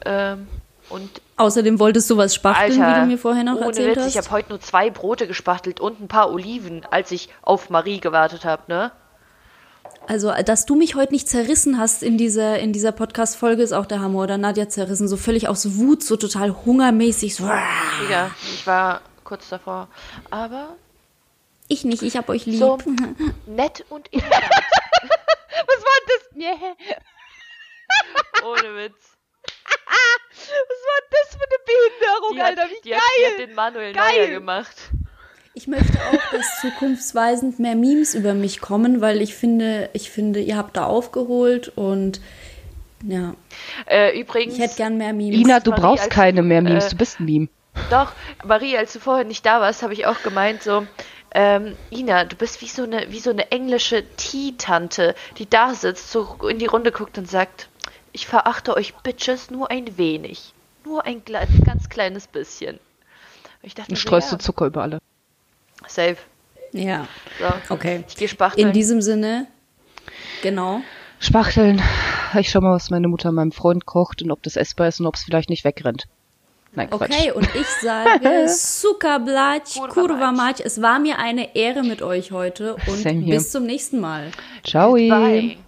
Ähm, und Außerdem wolltest du was spachteln, Alter, wie du mir vorher noch erzählt Witz, hast. Ich habe heute nur zwei Brote gespachtelt und ein paar Oliven, als ich auf Marie gewartet habe, ne? Also, dass du mich heute nicht zerrissen hast in dieser, in dieser Podcast-Folge, ist auch der Hammer. Oder Nadja zerrissen, so völlig aus Wut, so total hungermäßig. So. Ja, ich war kurz davor. Aber. Ich nicht, ich hab euch lieb. So (laughs) nett und (laughs) Was war das? Yeah. Ohne Witz. (laughs) Was war das für eine Behinderung, die Alter? Wie die geil. Hat, die hat den Manuel geil. Neuer gemacht. Ich möchte auch, dass zukunftsweisend mehr Memes über mich kommen, weil ich finde, ich finde, ihr habt da aufgeholt und ja. Äh, übrigens. Ich hätte gern mehr Memes. Ina, du Marie, brauchst keine mehr Memes, äh, du bist ein Meme. Doch, Marie, als du vorher nicht da warst, habe ich auch gemeint, so, ähm, Ina, du bist wie so eine, wie so eine englische Tea-Tante, die da sitzt, so in die Runde guckt und sagt, ich verachte euch Bitches nur ein wenig. Nur ein ganz kleines bisschen. Ich dachte, und streust ja, du Zucker über alle. Safe. Ja. So. Okay. Ich gehe spachteln. In diesem Sinne, genau. Spachteln. Ich schau mal, was meine Mutter meinem Freund kocht und ob das essbar ist und ob es vielleicht nicht wegrennt. Nein, Quatsch. Okay, und ich sage (laughs) Sukablać, Kurva. Es war mir eine Ehre mit euch heute und bis zum nächsten Mal. Ciao. Bye.